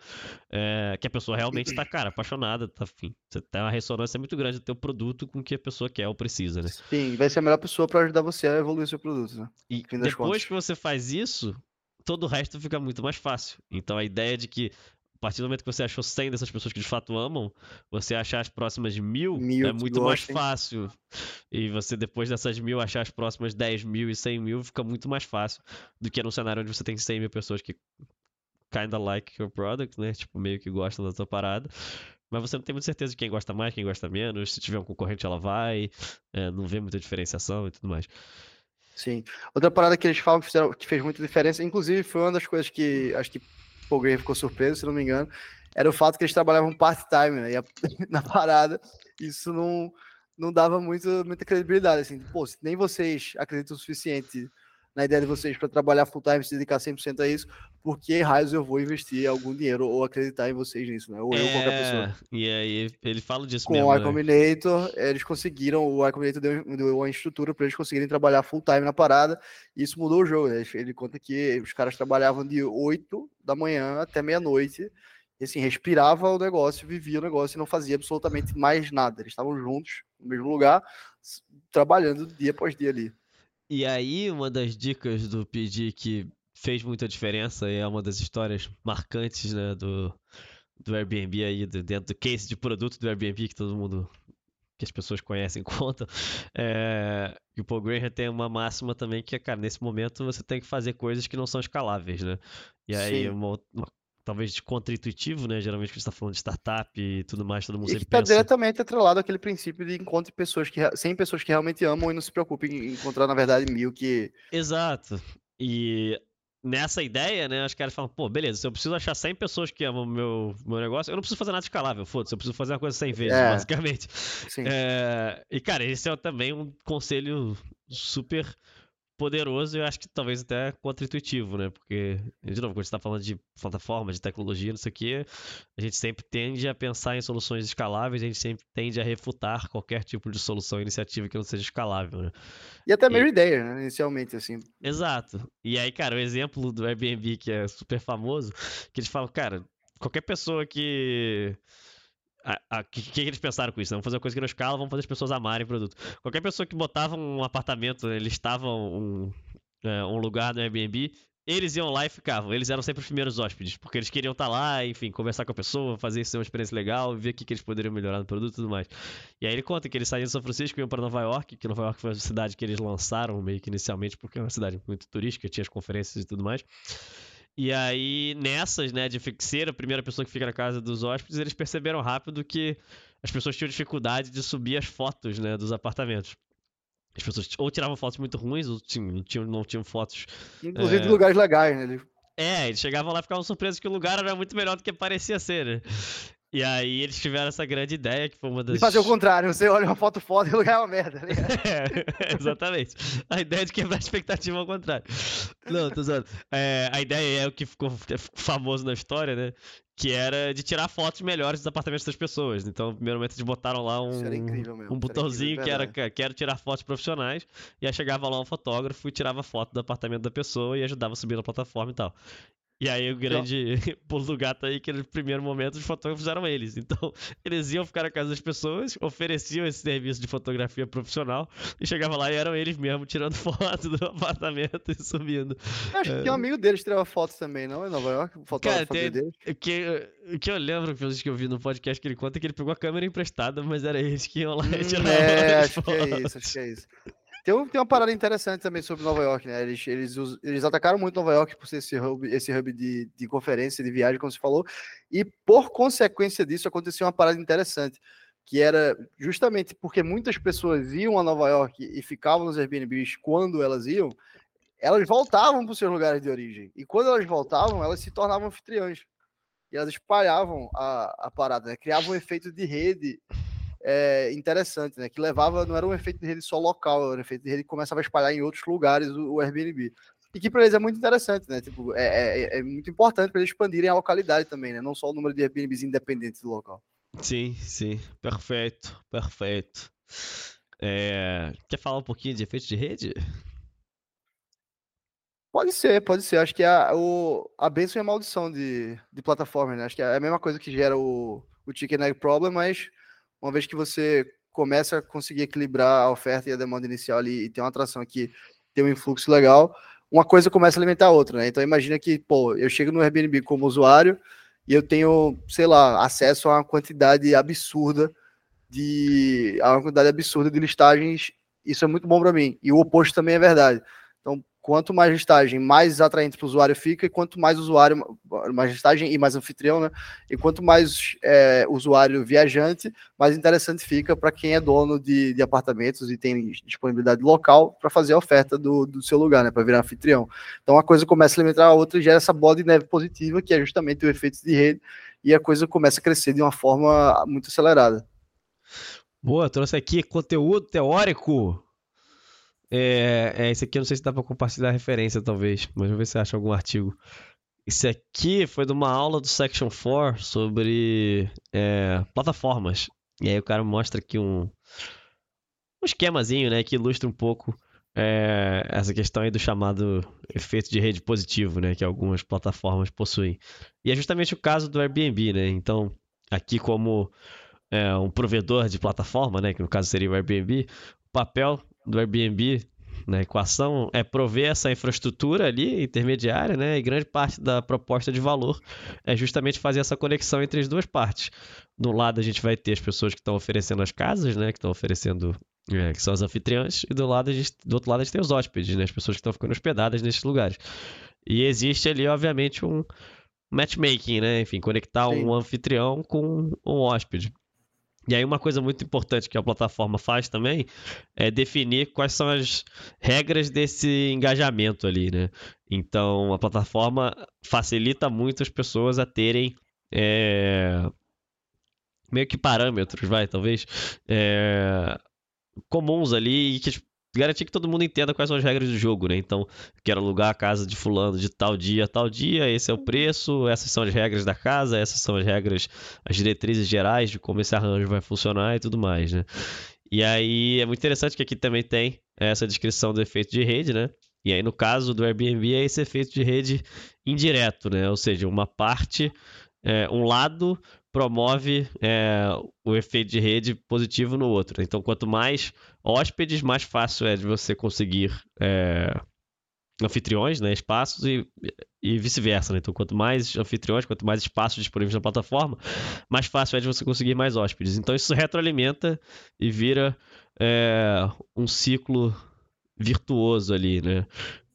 S1: é, que a pessoa realmente tá, cara, apaixonada, tá, enfim. Você tem uma ressonância muito grande do teu produto com o que a pessoa quer ou precisa, né?
S2: Sim, vai ser a melhor pessoa para ajudar você a evoluir seu produto, né?
S1: E depois que você faz isso, todo o resto fica muito mais fácil. Então a ideia de que a partir do momento que você achou 100 dessas pessoas que de fato amam, você achar as próximas mil, mil é muito mais fácil. E você, depois dessas mil, achar as próximas 10 mil e 100 mil fica muito mais fácil do que num cenário onde você tem 100 mil pessoas que kinda like your product, né? Tipo, meio que gostam da sua parada. Mas você não tem muita certeza de quem gosta mais, quem gosta menos. Se tiver um concorrente, ela vai. É, não vê muita diferenciação e tudo mais.
S2: Sim. Outra parada que eles falam que, fizeram, que fez muita diferença, inclusive foi uma das coisas que acho que o Graham ficou surpreso, se não me engano, era o fato que eles trabalhavam part-time né, na parada. Isso não, não dava muito, muita credibilidade. Assim, pô, nem vocês acreditam o suficiente na ideia de vocês para trabalhar full time, se dedicar 100% a isso, por que raios eu vou investir algum dinheiro ou acreditar em vocês nisso, né? Ou é, eu, qualquer pessoa.
S1: E aí ele fala disso
S2: Com
S1: mesmo.
S2: Com o iCombinator, né? eles conseguiram, o iCombinator deu, deu uma estrutura para eles conseguirem trabalhar full time na parada, e isso mudou o jogo, né? Ele conta que os caras trabalhavam de 8 da manhã até meia-noite, e assim, respirava o negócio, vivia o negócio e não fazia absolutamente mais nada. Eles estavam juntos, no mesmo lugar, trabalhando dia após dia ali.
S1: E aí, uma das dicas do PD que fez muita diferença e é uma das histórias marcantes né, do, do Airbnb aí, do, dentro do case de produto do Airbnb que todo mundo, que as pessoas conhecem, conta. É, e o Paul Graham tem uma máxima também que é, cara, nesse momento você tem que fazer coisas que não são escaláveis, né? E aí, uma, uma talvez contra-intuitivo, né? Geralmente gente está falando de startup e tudo mais, todo mundo e sempre
S2: tá
S1: pensa...
S2: diretamente atrelado àquele princípio de encontre pessoas que 100 pessoas que realmente amam e não se preocupem em encontrar, na verdade, mil que...
S1: Exato. E nessa ideia, né, os caras falam, pô, beleza, se eu preciso achar 100 pessoas que amam meu, meu negócio, eu não preciso fazer nada escalável, foda-se, eu preciso fazer uma coisa 100 vezes, é. basicamente. Sim. É... E, cara, esse é também um conselho super poderoso e eu acho que talvez até contra-intuitivo, né? Porque, de novo, quando a gente tá falando de plataforma, de tecnologia, não sei o quê, a gente sempre tende a pensar em soluções escaláveis, a gente sempre tende a refutar qualquer tipo de solução, iniciativa que não seja escalável, né?
S2: E até a mesma e... ideia, né? Inicialmente, assim.
S1: Exato. E aí, cara, o exemplo do Airbnb, que é super famoso, que eles falam, cara, qualquer pessoa que o que, que, eles pensaram com isso? Vamos fazer uma coisa que não escala, vamos fazer as pessoas amarem o produto. Qualquer pessoa que botava um apartamento, eles estavam um, é, um lugar no Airbnb, eles iam lá e ficavam. Eles eram sempre os primeiros hóspedes, porque eles queriam estar tá lá, enfim, conversar com a pessoa, fazer isso ser uma experiência legal, ver o que, que eles poderiam melhorar no produto e tudo mais. E aí ele conta que eles saíram de São Francisco e iam para Nova York, que Nova York foi a cidade que eles lançaram meio que inicialmente, porque é uma cidade muito turística, tinha as conferências e tudo mais. E aí, nessas, né, de ser a primeira pessoa que fica na casa dos hóspedes, eles perceberam rápido que as pessoas tinham dificuldade de subir as fotos, né, dos apartamentos. As pessoas ou tiravam fotos muito ruins, ou tinham, não tinham fotos.
S2: Inclusive é... de lugares legais, né?
S1: É, eles chegavam lá e ficavam surpresos que o lugar era muito melhor do que parecia ser, né? E aí eles tiveram essa grande ideia, que foi uma das.
S2: E fazer o contrário, você olha uma foto foda e o lugar é uma merda, né?
S1: é, exatamente. A ideia de quebrar a expectativa ao contrário. Não, tô zoando. É, a ideia é o que ficou famoso na história, né? Que era de tirar fotos melhores dos apartamentos das pessoas. Então, no primeiro momento, eles botaram lá um, um botãozinho que era quero tirar fotos profissionais. E aí chegava lá um fotógrafo e tirava foto do apartamento da pessoa e ajudava a subir na plataforma e tal. E aí o grande pulo do gato aí, que no primeiro momento os fotógrafos eram eles. Então, eles iam ficar na casa das pessoas, ofereciam esse serviço de fotografia profissional e chegavam lá e eram eles mesmo tirando foto do apartamento e subindo.
S2: Eu acho que tinha um é. amigo deles que tirava fotos também, não? Em Nova York?
S1: Fotógrafo Cara, tem, deles. Que, o que eu lembro que eu vi no podcast que ele conta é que ele pegou a câmera emprestada, mas era eles que iam lá e hum, tiravam
S2: É, acho que é isso, acho que é isso. Tem, um, tem uma parada interessante também sobre Nova York, né? Eles, eles, eles atacaram muito Nova York por ser esse hub, esse hub de, de conferência, de viagem, como você falou, e por consequência disso aconteceu uma parada interessante, que era justamente porque muitas pessoas iam a Nova York e ficavam nos Airbnbs quando elas iam, elas voltavam para os seus lugares de origem. E quando elas voltavam, elas se tornavam anfitriãs. E elas espalhavam a, a parada, né? criavam um efeito de rede é, interessante, né? Que levava, não era um efeito de rede só local, era um efeito de rede que começava a espalhar em outros lugares o, o Airbnb. E que para eles é muito interessante, né? Tipo, é, é, é muito importante para eles expandirem a localidade também, né? Não só o número de Airbnbs independentes do local.
S1: Sim, sim. Perfeito, perfeito. É... Quer falar um pouquinho de efeito de rede?
S2: Pode ser, pode ser. Acho que a, o, a bênção e a maldição de, de plataforma, né? Acho que é a mesma coisa que gera o, o Chicken Egg Problem, mas uma vez que você começa a conseguir equilibrar a oferta e a demanda inicial ali e tem uma atração que tem um influxo legal, uma coisa começa a alimentar a outra, né? Então imagina que, pô, eu chego no Airbnb como usuário e eu tenho, sei lá, acesso a uma quantidade absurda de a uma quantidade absurda de listagens, isso é muito bom para mim. E o oposto também é verdade. Quanto mais listagem, mais atraente para o usuário fica, e quanto mais usuário, mais listagem e mais anfitrião, né? E quanto mais é, usuário viajante, mais interessante fica para quem é dono de, de, apartamentos e tem disponibilidade local para fazer a oferta do, do seu lugar, né? Para virar anfitrião. Então a coisa começa a alimentar a outra e gera essa bola de neve positiva, que é justamente o efeito de rede, e a coisa começa a crescer de uma forma muito acelerada.
S1: Boa, trouxe aqui conteúdo teórico é, é, esse aqui eu não sei se dá para compartilhar a referência, talvez, mas vamos ver se acha algum artigo. Esse aqui foi de uma aula do Section 4 sobre é, plataformas. E aí o cara mostra aqui um, um esquemazinho, né, que ilustra um pouco é, essa questão aí do chamado efeito de rede positivo, né, que algumas plataformas possuem. E é justamente o caso do Airbnb, né? Então, aqui como é, um provedor de plataforma, né, que no caso seria o Airbnb, o papel do Airbnb na equação é prover essa infraestrutura ali intermediária, né? E grande parte da proposta de valor é justamente fazer essa conexão entre as duas partes. Do lado a gente vai ter as pessoas que estão oferecendo as casas, né? Que estão oferecendo é, que são as anfitriãs, e do, lado gente, do outro lado a gente tem os hóspedes, né? As pessoas que estão ficando hospedadas nesses lugares. E existe ali, obviamente, um matchmaking, né? Enfim, conectar Sim. um anfitrião com um hóspede. E aí uma coisa muito importante que a plataforma faz também é definir quais são as regras desse engajamento ali, né? Então a plataforma facilita muito as pessoas a terem é, meio que parâmetros, vai, talvez, é, comuns ali e que garantir que todo mundo entenda quais são as regras do jogo, né? Então, quero alugar a casa de fulano de tal dia, tal dia, esse é o preço, essas são as regras da casa, essas são as regras, as diretrizes gerais de como esse arranjo vai funcionar e tudo mais, né? E aí é muito interessante que aqui também tem essa descrição do efeito de rede, né? E aí no caso do Airbnb é esse efeito de rede indireto, né? Ou seja, uma parte, é, um lado promove é, o efeito de rede positivo no outro. Então, quanto mais hóspedes, mais fácil é de você conseguir é, anfitriões, né, espaços e, e vice-versa. Né? Então, quanto mais anfitriões, quanto mais espaços disponíveis na plataforma, mais fácil é de você conseguir mais hóspedes. Então, isso retroalimenta e vira é, um ciclo virtuoso ali, né?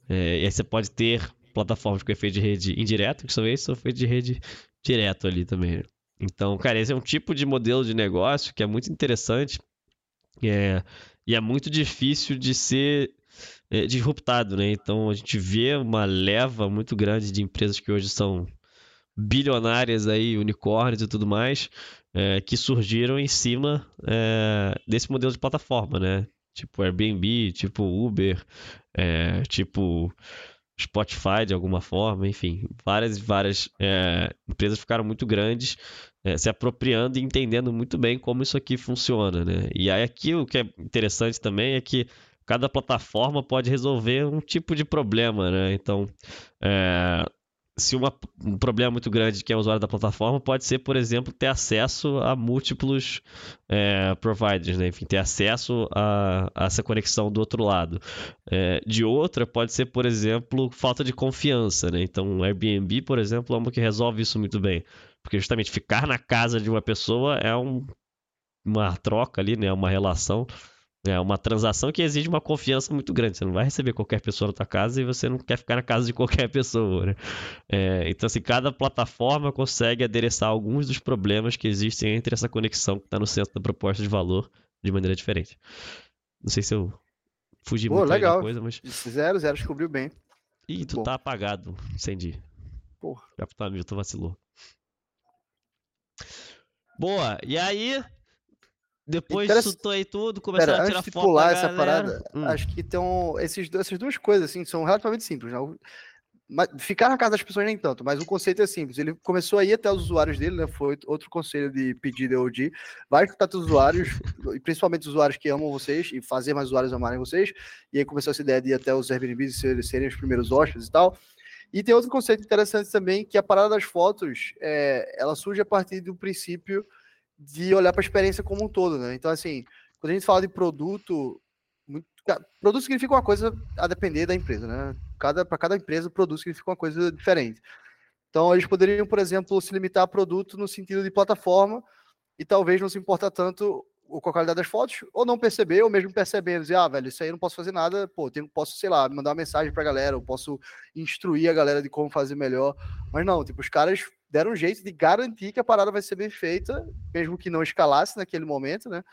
S1: É, e aí você pode ter plataformas com efeito de rede indireto, que são esses, ou efeito de rede direto ali também. Então, cara, esse é um tipo de modelo de negócio que é muito interessante é, e é muito difícil de ser é, disruptado, né? Então, a gente vê uma leva muito grande de empresas que hoje são bilionárias aí, unicórnios e tudo mais, é, que surgiram em cima é, desse modelo de plataforma, né? Tipo Airbnb, tipo Uber, é, tipo Spotify de alguma forma, enfim, várias várias é, empresas ficaram muito grandes, é, se apropriando e entendendo muito bem como isso aqui funciona, né? E aí aqui o que é interessante também é que cada plataforma pode resolver um tipo de problema, né? Então, é, se uma, um problema muito grande de quem é usuário da plataforma pode ser, por exemplo, ter acesso a múltiplos é, providers, né? enfim, ter acesso a, a, essa conexão do outro lado. É, de outra, pode ser, por exemplo, falta de confiança. Né? Então, o Airbnb, por exemplo, é uma que resolve isso muito bem. Porque justamente ficar na casa de uma pessoa é um, uma troca ali, né? uma relação é uma transação que exige uma confiança muito grande. Você não vai receber qualquer pessoa na tua casa e você não quer ficar na casa de qualquer pessoa, né? É, então, assim, cada plataforma consegue adereçar alguns dos problemas que existem entre essa conexão que está no centro da proposta de valor de maneira diferente. Não sei se eu fugi Pô, muito legal. da coisa, mas...
S2: Zero, zero, descobriu bem.
S1: Ih, tu Bom. tá apagado, Sandy. Porra. Capitão Milton vacilou. Boa, e aí depois chutou aí tudo, começaram Pera, a tirar
S2: antes de
S1: foto
S2: pular essa parada, hum. acho que tem um, esses, essas duas coisas, assim, são relativamente simples, né? Ficar na casa das pessoas nem tanto, mas o conceito é simples. Ele começou a ir até os usuários dele, né? Foi outro conselho de pedido OG. Vai escutar os usuários, e principalmente os usuários que amam vocês, e fazer mais usuários amarem vocês. E aí começou essa ideia de ir até os Airbnbs serem, serem os primeiros hóspedes e tal. E tem outro conceito interessante também, que a parada das fotos, é, ela surge a partir do princípio de olhar para a experiência como um todo, né? Então, assim, quando a gente fala de produto, muito, produto significa uma coisa a depender da empresa, né? Cada, para cada empresa, produto significa uma coisa diferente. Então, eles poderiam, por exemplo, se limitar a produto no sentido de plataforma e talvez não se importar tanto com a qualidade das fotos, ou não perceber, ou mesmo percebendo, dizer, ah, velho, isso aí eu não posso fazer nada, pô, tenho, posso, sei lá, mandar uma mensagem pra galera, ou posso instruir a galera de como fazer melhor. Mas não, tipo, os caras deram um jeito de garantir que a parada vai ser bem feita, mesmo que não escalasse naquele momento, né?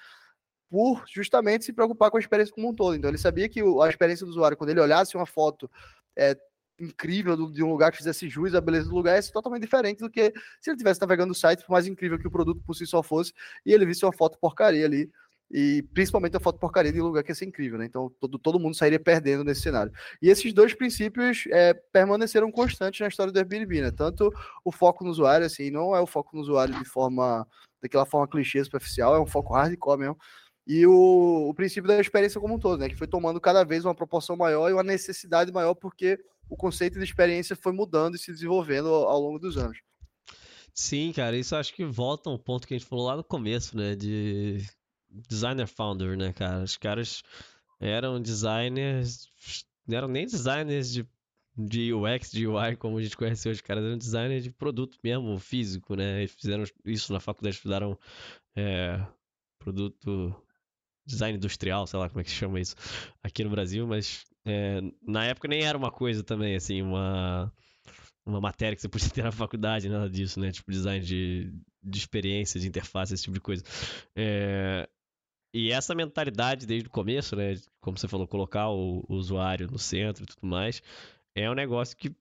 S2: Por justamente se preocupar com a experiência como um todo. Então ele sabia que a experiência do usuário, quando ele olhasse uma foto é, incrível de um lugar que fizesse jus à beleza do lugar, ser totalmente diferente do que se ele estivesse navegando no site, por mais incrível que o produto por si só fosse, e ele visse uma foto porcaria ali e principalmente a foto porcaria de um lugar que ia ser incrível, né? Então todo, todo mundo sairia perdendo nesse cenário. E esses dois princípios é, permaneceram constantes na história do Airbnb, né? Tanto o foco no usuário, assim, não é o foco no usuário de forma, daquela forma clichê superficial, é um foco hardcore mesmo. E o, o princípio da experiência como um todo, né? Que foi tomando cada vez uma proporção maior e uma necessidade maior, porque o conceito de experiência foi mudando e se desenvolvendo ao, longo dos anos.
S1: Sim, cara, isso acho que volta ao ponto que a gente falou lá no começo, né? De designer founder, né, cara? Os caras eram designers, não eram nem designers de, de UX, de UI, como a gente conhece hoje, caras eram designers de produto mesmo, físico, né? Eles fizeram isso na faculdade, estudaram é, produto design industrial, sei lá como é que se chama isso aqui no Brasil, mas é, na época nem era uma coisa também, assim, uma uma matéria que você podia ter na faculdade, nada disso, né? Tipo, design de, de experiência, de interface, esse tipo de coisa. É, e essa mentalidade desde o começo, né? Como você falou, colocar o, o usuário no centro e tudo mais, é um negócio que,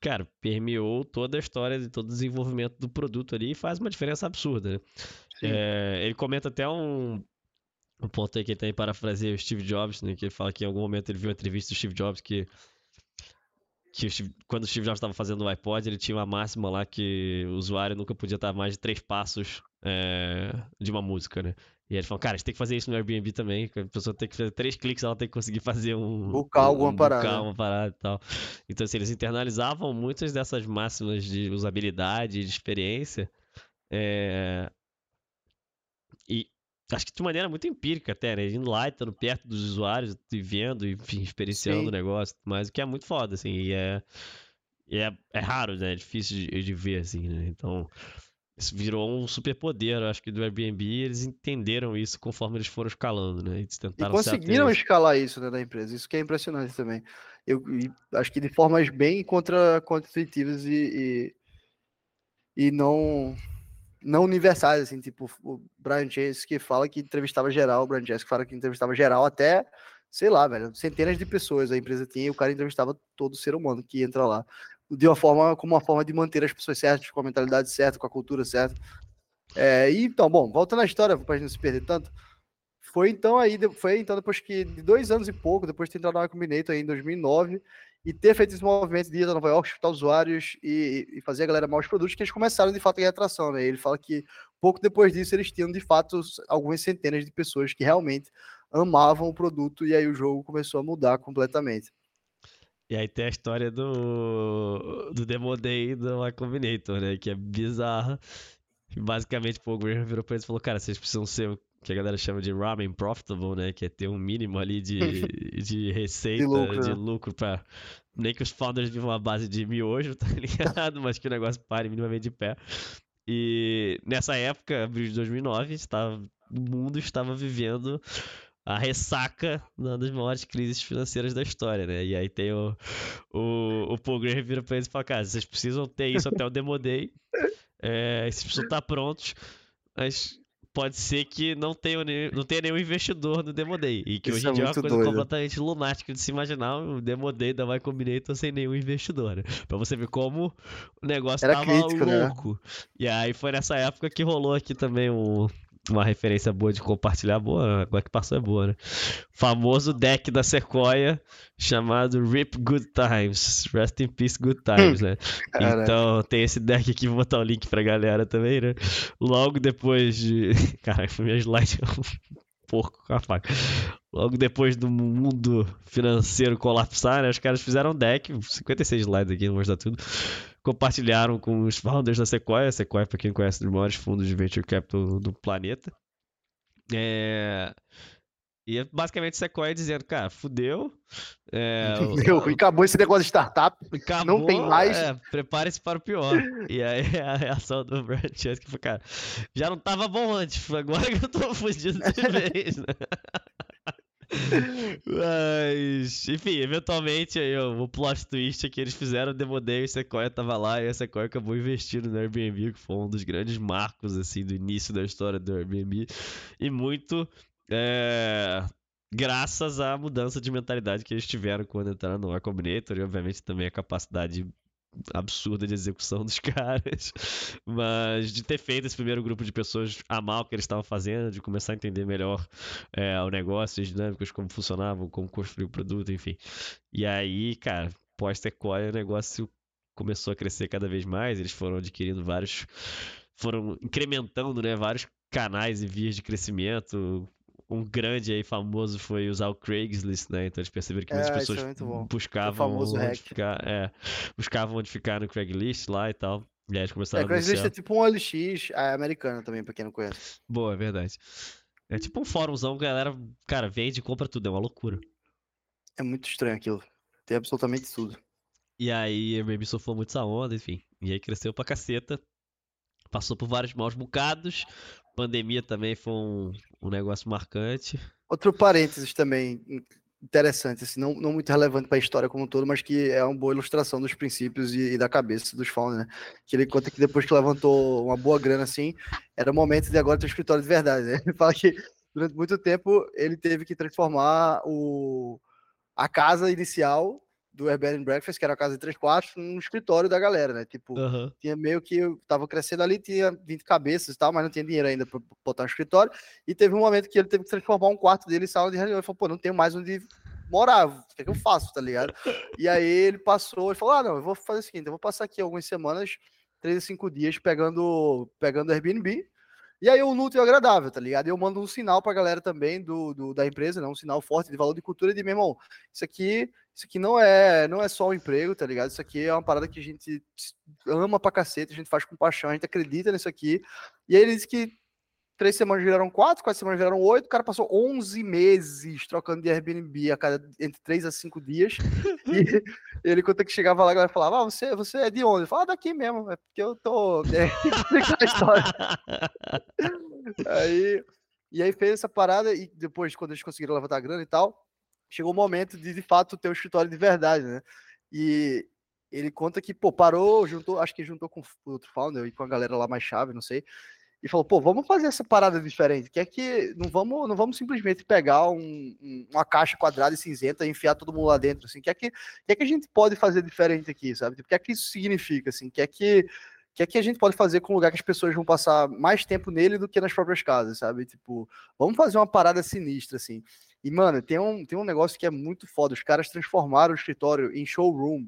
S1: cara, permeou toda a história de todo o desenvolvimento do produto ali e faz uma diferença absurda, né? É, ele comenta até um, O ponto aí que ele tem parafraseia o Steve Jobs, né? Que ele fala que em algum momento ele viu uma entrevista do Steve Jobs que que quando o Steve Jobs estava fazendo o iPod, ele tinha uma máxima lá que o usuário nunca podia estar mais de três passos é, de uma música, né? E ele falou, cara, a gente tem que fazer isso no Airbnb também. A pessoa tem que fazer três cliques, ela tem que conseguir fazer um.
S2: Buscar alguma
S1: um,
S2: parada.
S1: Buscar uma parada e tal. Então, assim, eles internalizavam muitas dessas máximas de usabilidade, de experiência. É... E acho que de maneira muito empírica até, né? Indo lá, estando perto dos usuários e vendo, enfim, experienciando Sim. o negócio, mas o que é muito foda, assim, e é, e é, é raro, né? É difícil de, de ver, assim, né? Então, isso virou um superpoder, acho que do Airbnb, eles entenderam isso conforme eles foram escalando, né? Eles
S2: tentaram e conseguiram escalar isso né, da empresa, isso que é impressionante também. Eu acho que de formas bem contra, contra-intuitivas e, e, e não não universais, assim, tipo o Brian Chase que fala que entrevistava geral, o Brian Chase que fala que entrevistava geral até, sei lá, velho, centenas de pessoas a empresa tinha e o cara entrevistava todo ser humano que entra lá. De uma forma, como uma forma de manter as pessoas certas, com a mentalidade certa, com a cultura certa. É, então, bom, voltando à história, para gente não se perder tanto, foi então aí, foi então depois que, de dois anos e pouco, depois de ter entrado na Combinator aí em 2009, e ter feito esse movimento de ir a Nova York, escutar usuários e, e, fazer a galera mal os produtos, que eles começaram de fato a atração, né? Ele fala que pouco depois disso eles tinham de fato algumas centenas de pessoas que realmente amavam o produto e aí o jogo começou a mudar completamente.
S1: E aí tem a história do, do Demo Day do Y Combinator, né? Que é bizarra. Basicamente, o Graham virou pra eles e falou: Cara, vocês precisam ser que a galera chama de ramen profitable, né? Que é ter um mínimo ali de, de receita, de lucro, de né? lucro pra. Nem que os founders vivam uma base de miojo, tá ligado? Mas que o negócio pare minimamente de pé. E nessa época, abril de 2009, estava, o mundo estava vivendo a ressaca uma das maiores crises financeiras da história, né? E aí tem o, o, o Paul Graham vira pra eles e fala, cara, vocês precisam ter isso até o Demo Day, é, vocês precisam estar prontos, mas pode ser que não tenha, não tenha nenhum investidor no Demo Day. E que Isso hoje em é dia é uma coisa doido. completamente lunática de se imaginar o Demo Day da Y Combinator sem nenhum investidor. Né? Pra você ver como o negócio Era tava crítico, né? louco. Né? E aí foi nessa época que rolou aqui também um uma referência boa de compartilhar, boa, agora que passou é boa, né? Famoso deck da Sequoia chamado Rip Good Times, Rest in Peace Good Times, né? Então tem esse deck aqui, vou botar o link pra galera também, né? Logo depois de. Caralho, foi minha slide porco com a faca. Logo depois do mundo financeiro colapsar, né, os caras fizeram um deck, 56 slides aqui, não vou mostrar tudo. Compartilharam com os founders da Sequoia. Sequoia, para quem conhece, um dos maiores fundos de venture capital do planeta. É... E é basicamente Sequoia dizendo, cara, fudeu.
S2: É, Meu, o, acabou esse negócio de startup. Acabou, não tem mais. É,
S1: Prepare-se para o pior. e aí a reação do Brad Chesky foi, cara, já não tava bom antes, agora que eu tô fugindo de vez, né? Mas, enfim, eventualmente aí, o plot twist que eles fizeram o Demo Day, o Sequoia tava lá e a Sequoia acabou investindo no Airbnb, que foi um dos grandes marcos, assim, do início da história do Airbnb. E muito é, graças à mudança de mentalidade que eles tiveram quando entraram no Combinator e, obviamente, também a capacidade absurda de execução dos caras, mas de ter feito esse primeiro grupo de pessoas amar o que eles estavam fazendo, de começar a entender melhor é, o negócio, as dinâmicas, como funcionavam, como construir o produto, enfim. E aí, cara, pós-Sequoia, o negócio começou a crescer cada vez mais, eles foram adquirindo vários, foram incrementando, né, vários canais e vias de crescimento, um grande aí famoso foi usar o Craigslist, né? Então eles perceberam que muitas é, pessoas é buscavam onde ficar, é, buscavam onde ficar no Craigslist lá e tal. E aí eles começaram é,
S2: a Craigslist é tipo um OLX é, americano também, pra quem não conhece.
S1: Boa, é verdade. É tipo um fórumzão que a galera, cara, vende e compra tudo, é uma loucura.
S2: É muito estranho aquilo. Tem absolutamente tudo.
S1: E aí a Baby sofreu muito essa onda, enfim. E aí cresceu pra caceta. Passou por vários maus bocados, Pandemia também foi um, um negócio marcante.
S2: Outro parênteses também interessante, assim, não, não muito relevante para a história como um todo, mas que é uma boa ilustração dos princípios e, e da cabeça dos founders, né? Que ele conta que depois que levantou uma boa grana, assim, era o momento de agora ter um escritório de verdade, né? Ele fala que durante muito tempo ele teve que transformar o, a casa inicial do Airbnb Breakfast, que era a casa de três quartos, no escritório da galera, né? Tipo,
S1: Aham.
S2: tinha meio que eu tava crescendo ali, tinha 20 cabeças e tal, mas não tinha dinheiro ainda para botar no escritório. E teve um momento que ele teve que transformar um quarto dele em sala de reunião. Ele falou, pô, não tenho mais onde morar, o que é que eu faço, tá ligado? E aí ele passou e falou: ah, não, eu vou fazer o seguinte, eu vou passar aqui algumas semanas, três a cinco dias, pegando, pegando Airbnb. E aí o nútil é agradável, tá ligado? E eu mando um sinal pra galera também do, do, da empresa, né? Um sinal forte de valor de cultura de meu irmão. Isso aqui, isso aqui não é, não é só um emprego, tá ligado? Isso aqui é uma parada que a gente ama pra cacete, a gente faz com paixão, a gente acredita nisso aqui. E aí ele disse que três semanas viraram quatro, quatro semanas viraram oito, o cara passou 11 meses trocando de Airbnb a cada entre três a cinco dias. e ele, quando que chegava lá, a galera falava: Ah, você, você é de onde? Falava, ah, daqui mesmo, é porque eu tô. É, a história. aí, e aí fez essa parada, e depois, quando eles conseguiram levantar a grana e tal, chegou o momento de de fato ter o escritório de verdade, né? E ele conta que, pô, parou, juntou, acho que juntou com o outro founder e com a galera lá mais chave, não sei e falou, pô, vamos fazer essa parada diferente. Que é que não vamos, não vamos simplesmente pegar um, um, uma caixa quadrada e cinzenta e enfiar todo mundo lá dentro. Assim, que é que, que é que a gente pode fazer diferente aqui, sabe? O que é que isso significa? Assim, que é que que é que a gente pode fazer com um lugar que as pessoas vão passar mais tempo nele do que nas próprias casas, sabe? Tipo, vamos fazer uma parada sinistra, assim. E, mano, tem um, tem um negócio que é muito foda. Os caras transformaram o escritório em showroom.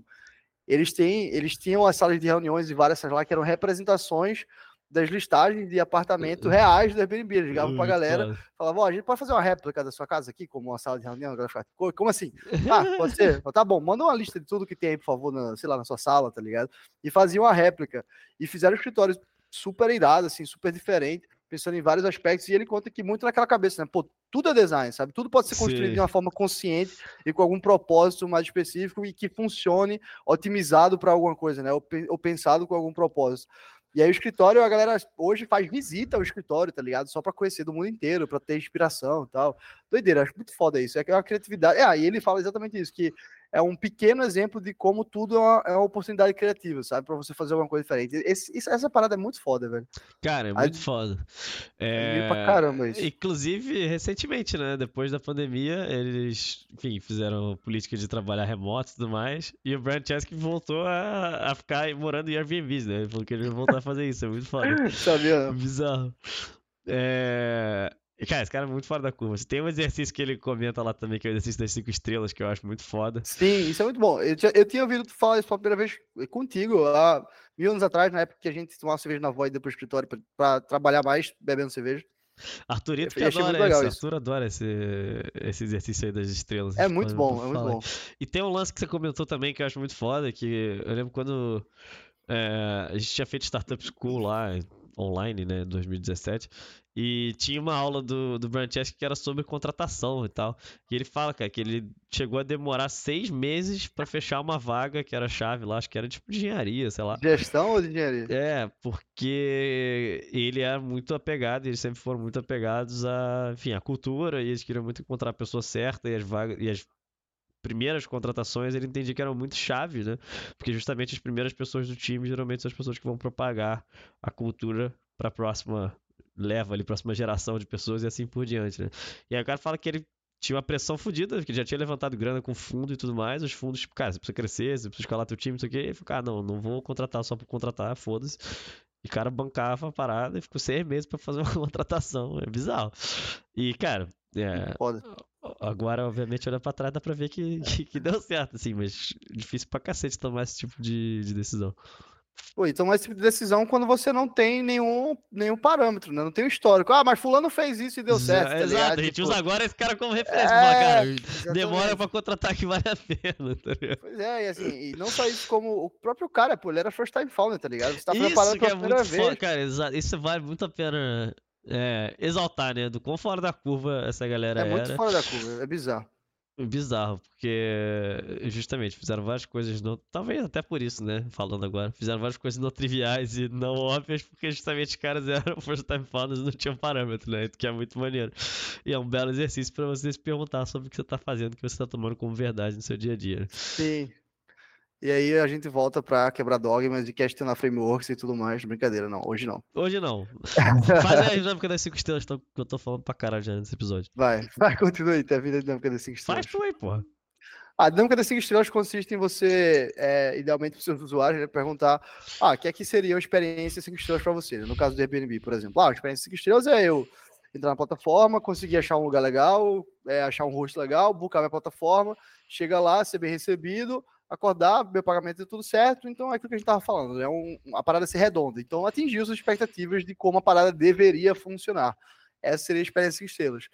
S2: Eles têm, eles tinham as salas de reuniões e várias salas lá que eram representações das listagens de apartamento reais do Airbnb. Eles ligavam pra galera, falavam, ó, oh, a gente pode fazer uma réplica da sua casa aqui, como uma sala de reunião? A galera ficava, como assim? Ah, pode ser? tá bom, manda uma lista de tudo que tem aí, por favor, na, sei lá, na sua sala, tá ligado? E faziam uma réplica. E fizeram um escritório super irado, assim, super diferente, pensando em vários aspectos, e ele conta que muito naquela cabeça, né? Pô, tudo é design, sabe? Tudo pode ser construído Sim. de uma forma consciente e com algum propósito mais específico e que funcione otimizado para alguma coisa, né? Ou, ou pensado com algum propósito. E aí o escritório, a galera hoje faz visita ao escritório, tá ligado? Só para conhecer do mundo inteiro, para ter inspiração e tal. Doideira, acho muito foda isso. É que é uma criatividade. É, e ele fala exatamente isso, que é um pequeno exemplo de como tudo é uma, é uma oportunidade criativa, sabe? Para você fazer alguma coisa diferente. Esse, essa parada é muito foda, velho.
S1: Cara, é muito foda.
S2: É... Pra caramba isso.
S1: Inclusive, recentemente, né? Depois da pandemia, eles, enfim, fizeram política de trabalhar remoto e tudo mais. E o Brian Chesky voltou a, a ficar morando em Airbnbs, né? Ele falou que ele vai voltar a fazer isso. É muito foda.
S2: Sabia?
S1: Bizarro. É... Cara, esse cara é muito fora da curva. Tem um exercício que ele comenta lá também, que é o exercício das cinco estrelas, que eu acho muito foda.
S2: Sim, isso é muito bom. Eu, tinha, eu tinha ouvido tu falar isso pela primeira vez contigo, há mil anos atrás, na época que a gente tomava cerveja na voz depois do escritório para trabalhar mais bebendo cerveja.
S1: Arthurito que adora esse, Arthur adora esse, esse exercício aí das estrelas.
S2: É muito bom, é muito bom.
S1: E tem um lance que você comentou também que eu acho muito foda, que eu lembro quando é, a gente tinha feito Startup School lá, online, né, 2017, e tinha uma aula do, do Brian Chesky que era sobre contratação e tal. E ele fala, cara, que ele chegou a demorar seis meses para fechar uma vaga que era chave lá, acho que era tipo de engenharia, sei lá.
S2: Gestão ou de engenharia?
S1: É, porque ele era muito apegado, eles sempre foram muito apegados a, enfim, a cultura, e eles queriam muito encontrar a pessoa certa e as vagas e as primeiras contratações ele entendia que eram muito chave, né? Porque justamente as primeiras pessoas do time geralmente são as pessoas que vão propagar a cultura para a próxima leva ali, próxima geração de pessoas e assim por diante, né? E aí o cara fala que ele tinha uma pressão fodida, que já tinha levantado grana com fundo e tudo mais, os fundos, tipo, cara, você precisa crescer, você precisa escalar teu time, não sei o quê. E ele falou, cara, não, não vou contratar só por contratar, foda-se. E o cara bancava a parada e ficou seis meses para fazer uma contratação. É bizarro. E, cara, é, agora, obviamente, olha pra trás, dá pra ver que, que, que, deu certo, assim, mas difícil pra cacete tomar esse tipo de, de decisão.
S2: Pô, então esse tipo de decisão quando você não tem nenhum, nenhum parâmetro, né? Não tem um histórico. Ah, mas fulano fez isso e deu certo. Tá
S1: Exato, a gente tipo... usa agora esse cara como referência. É, cara, demora pra contratar que vale a pena, tá
S2: ligado? Pois é, e assim, e não só isso, como o próprio cara, pô, ele era first time founder, tá ligado? Você tá
S1: isso
S2: preparando
S1: pela é primeira vez. Foda, cara, exato. Isso vale muito a pena é, exaltar, né? Do quão fora da curva essa galera é.
S2: É muito fora da curva, é bizarro.
S1: Bizarro, porque justamente fizeram várias coisas, não, talvez até por isso, né? Falando agora, fizeram várias coisas não triviais e não óbvias, porque justamente os caras eram first time founders e não tinham parâmetro, né? Que é muito maneiro. E é um belo exercício para você se perguntar sobre o que você tá fazendo, o que você tá tomando como verdade no seu dia a dia.
S2: Sim, e aí a gente volta para quebrar dogmas e questionar frameworks e tudo mais. Brincadeira, não. Hoje não.
S1: Hoje não. Faz a dinâmica das 5 estrelas que eu tô falando pra caralho já nesse episódio.
S2: Vai, vai, continua aí. Tem a vida dinâmica das 5
S1: estrelas. Faz tu aí, porra.
S2: A dinâmica das cinco estrelas consiste em você, é, idealmente para os seus usuários, né, perguntar: ah, o que é que seria uma experiência cinco estrelas para você? No caso do Airbnb, por exemplo. Ah, a experiência cinco estrelas é eu entrar na plataforma, conseguir achar um lugar legal, é, achar um host legal, buscar minha plataforma, chega lá, ser bem recebido, acordar, meu pagamento é tudo certo, então é aquilo que a gente estava falando, é um, a parada ser redonda. Então atingiu as expectativas de como a parada deveria funcionar. Essa seria a experiência de estrelas.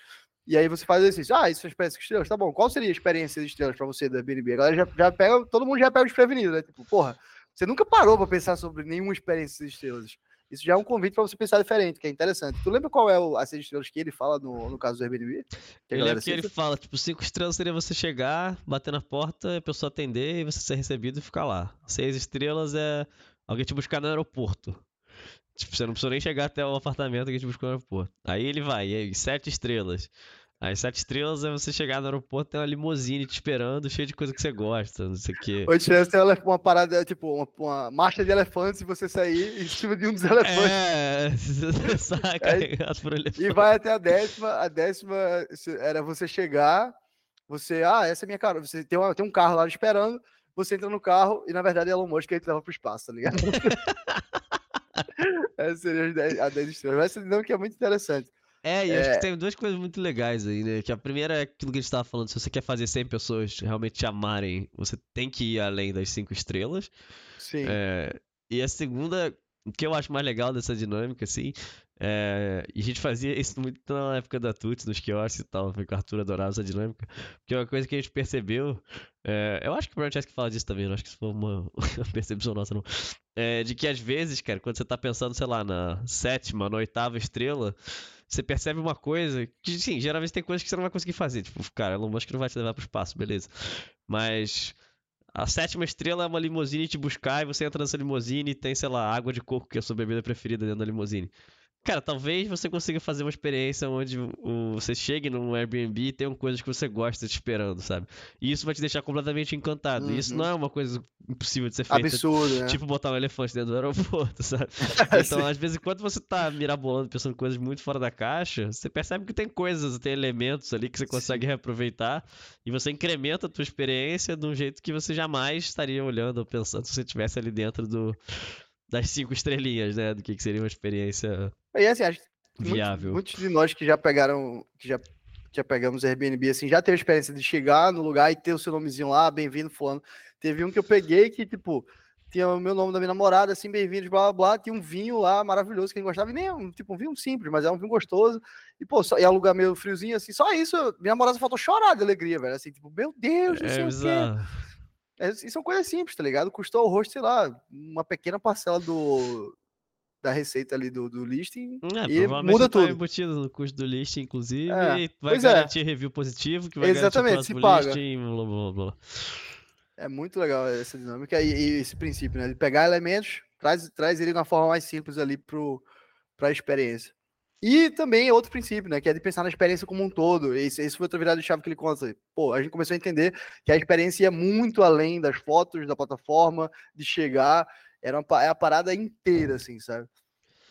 S2: E aí você faz exercício. Ah, isso é experiência de estrelas, tá bom. Qual seria a experiência de estrelas para você da Airbnb? A galera já, já pega, todo mundo já pega desprevenido, né? Tipo, porra, você nunca parou para pensar sobre nenhuma experiência de estrelas. Isso já é um convite para você pensar diferente, que é interessante. Tu lembra qual é o, as seis estrelas que ele fala no, no caso do Airbnb?
S1: Que eu lembro que ele fala, tipo, cinco estrelas seria você chegar, bater na porta, a pessoa atender e você ser recebido e ficar lá. Seis estrelas é alguém te buscar no aeroporto. Tipo, você não precisa nem chegar até o apartamento que te buscou no aeroporto. Aí ele vai, e aí, sete estrelas. Aí sete estrelas é você chegar no aeroporto, tem uma limusine te esperando, cheio de coisa que você gosta, não sei o quê.
S2: Oito estrelas tem uma parada, tipo, uma, uma marcha de elefantes e você sair em cima de um dos elefantes.
S1: É, você sai carregado por elefante.
S2: E vai até a décima, a décima era você chegar, você, ah, essa é minha cara, você tem, uma, tem um carro lá esperando, você entra no carro e na verdade é Elon Musk que ele leva pro espaço, tá ligado? Essa seria a 10 estrelas. Mas essa dinâmica é muito interessante.
S1: É, e é... acho que tem duas coisas muito legais aí, né? Que a primeira é aquilo que a gente estava falando, se você quer fazer 100 pessoas realmente te amarem, você tem que ir além das 5 estrelas.
S2: Sim.
S1: É... E a segunda, o que eu acho mais legal dessa dinâmica, assim, é... e a gente fazia isso muito na época da Tuts, nos quiosques e tal, foi que o Arthur adorava essa dinâmica, porque é uma coisa que a gente percebeu, é... eu acho que o Brian que fala disso também, não acho que isso foi uma percepção nossa, não. É, de que às vezes, cara, quando você tá pensando, sei lá, na sétima, na oitava estrela, você percebe uma coisa que, sim, geralmente tem coisas que você não vai conseguir fazer. Tipo, cara, Elon Musk não vai te levar pro espaço, beleza. Mas a sétima estrela é uma limusine te buscar e você entra nessa limusine e tem, sei lá, água de coco, que é a sua bebida preferida dentro da limusine. Cara, talvez você consiga fazer uma experiência onde você chegue num Airbnb e tenha coisas que você gosta te esperando, sabe? E isso vai te deixar completamente encantado. Uhum. E isso não é uma coisa impossível de ser feita.
S2: Absurdo, né?
S1: Tipo botar um elefante dentro do aeroporto, sabe? Então, às vezes, enquanto você tá mirabolando, pensando coisas muito fora da caixa, você percebe que tem coisas, tem elementos ali que você consegue Sim. reaproveitar e você incrementa a tua experiência de um jeito que você jamais estaria olhando ou pensando se você estivesse ali dentro do das cinco estrelinhas, né? Do que, que seria uma experiência
S2: e assim, acho
S1: viável.
S2: Muitos, muitos de nós que já pegaram, que já, já pegamos Airbnb, assim, já teve a experiência de chegar no lugar e ter o seu nomezinho lá, bem-vindo, fulano. Teve um que eu peguei que, tipo, tinha o meu nome da minha namorada, assim, bem-vindos, blá, blá, blá, tinha um vinho lá maravilhoso que ele gostava, e nem um, tipo, um vinho simples, mas é um vinho gostoso, e, pô, só, ia lugar meio friozinho, assim, só isso, minha namorada faltou chorar de alegria, velho, assim, tipo, meu Deus, não é sei o quê. É, e são coisas simples, tá ligado? Custou o rosto, sei lá, uma pequena parcela do, da receita ali do, do listing é, e muda tá tudo.
S1: embutido no custo do listing, inclusive, é, vai é. garantir é. review positivo, que vai
S2: Exatamente,
S1: se
S2: paga.
S1: listing, blá, blá, blá.
S2: É muito legal essa dinâmica e, e, esse princípio, né? De pegar elementos, traz, traz ele na forma mais simples ali para a experiência. E também outro princípio, né? Que é de pensar na experiência como um todo. Esse, esse foi outra virada de chave que ele conta. Pô, a gente começou a entender que a experiência ia muito além das fotos da plataforma, de chegar. Era uma, é a parada inteira, assim, sabe?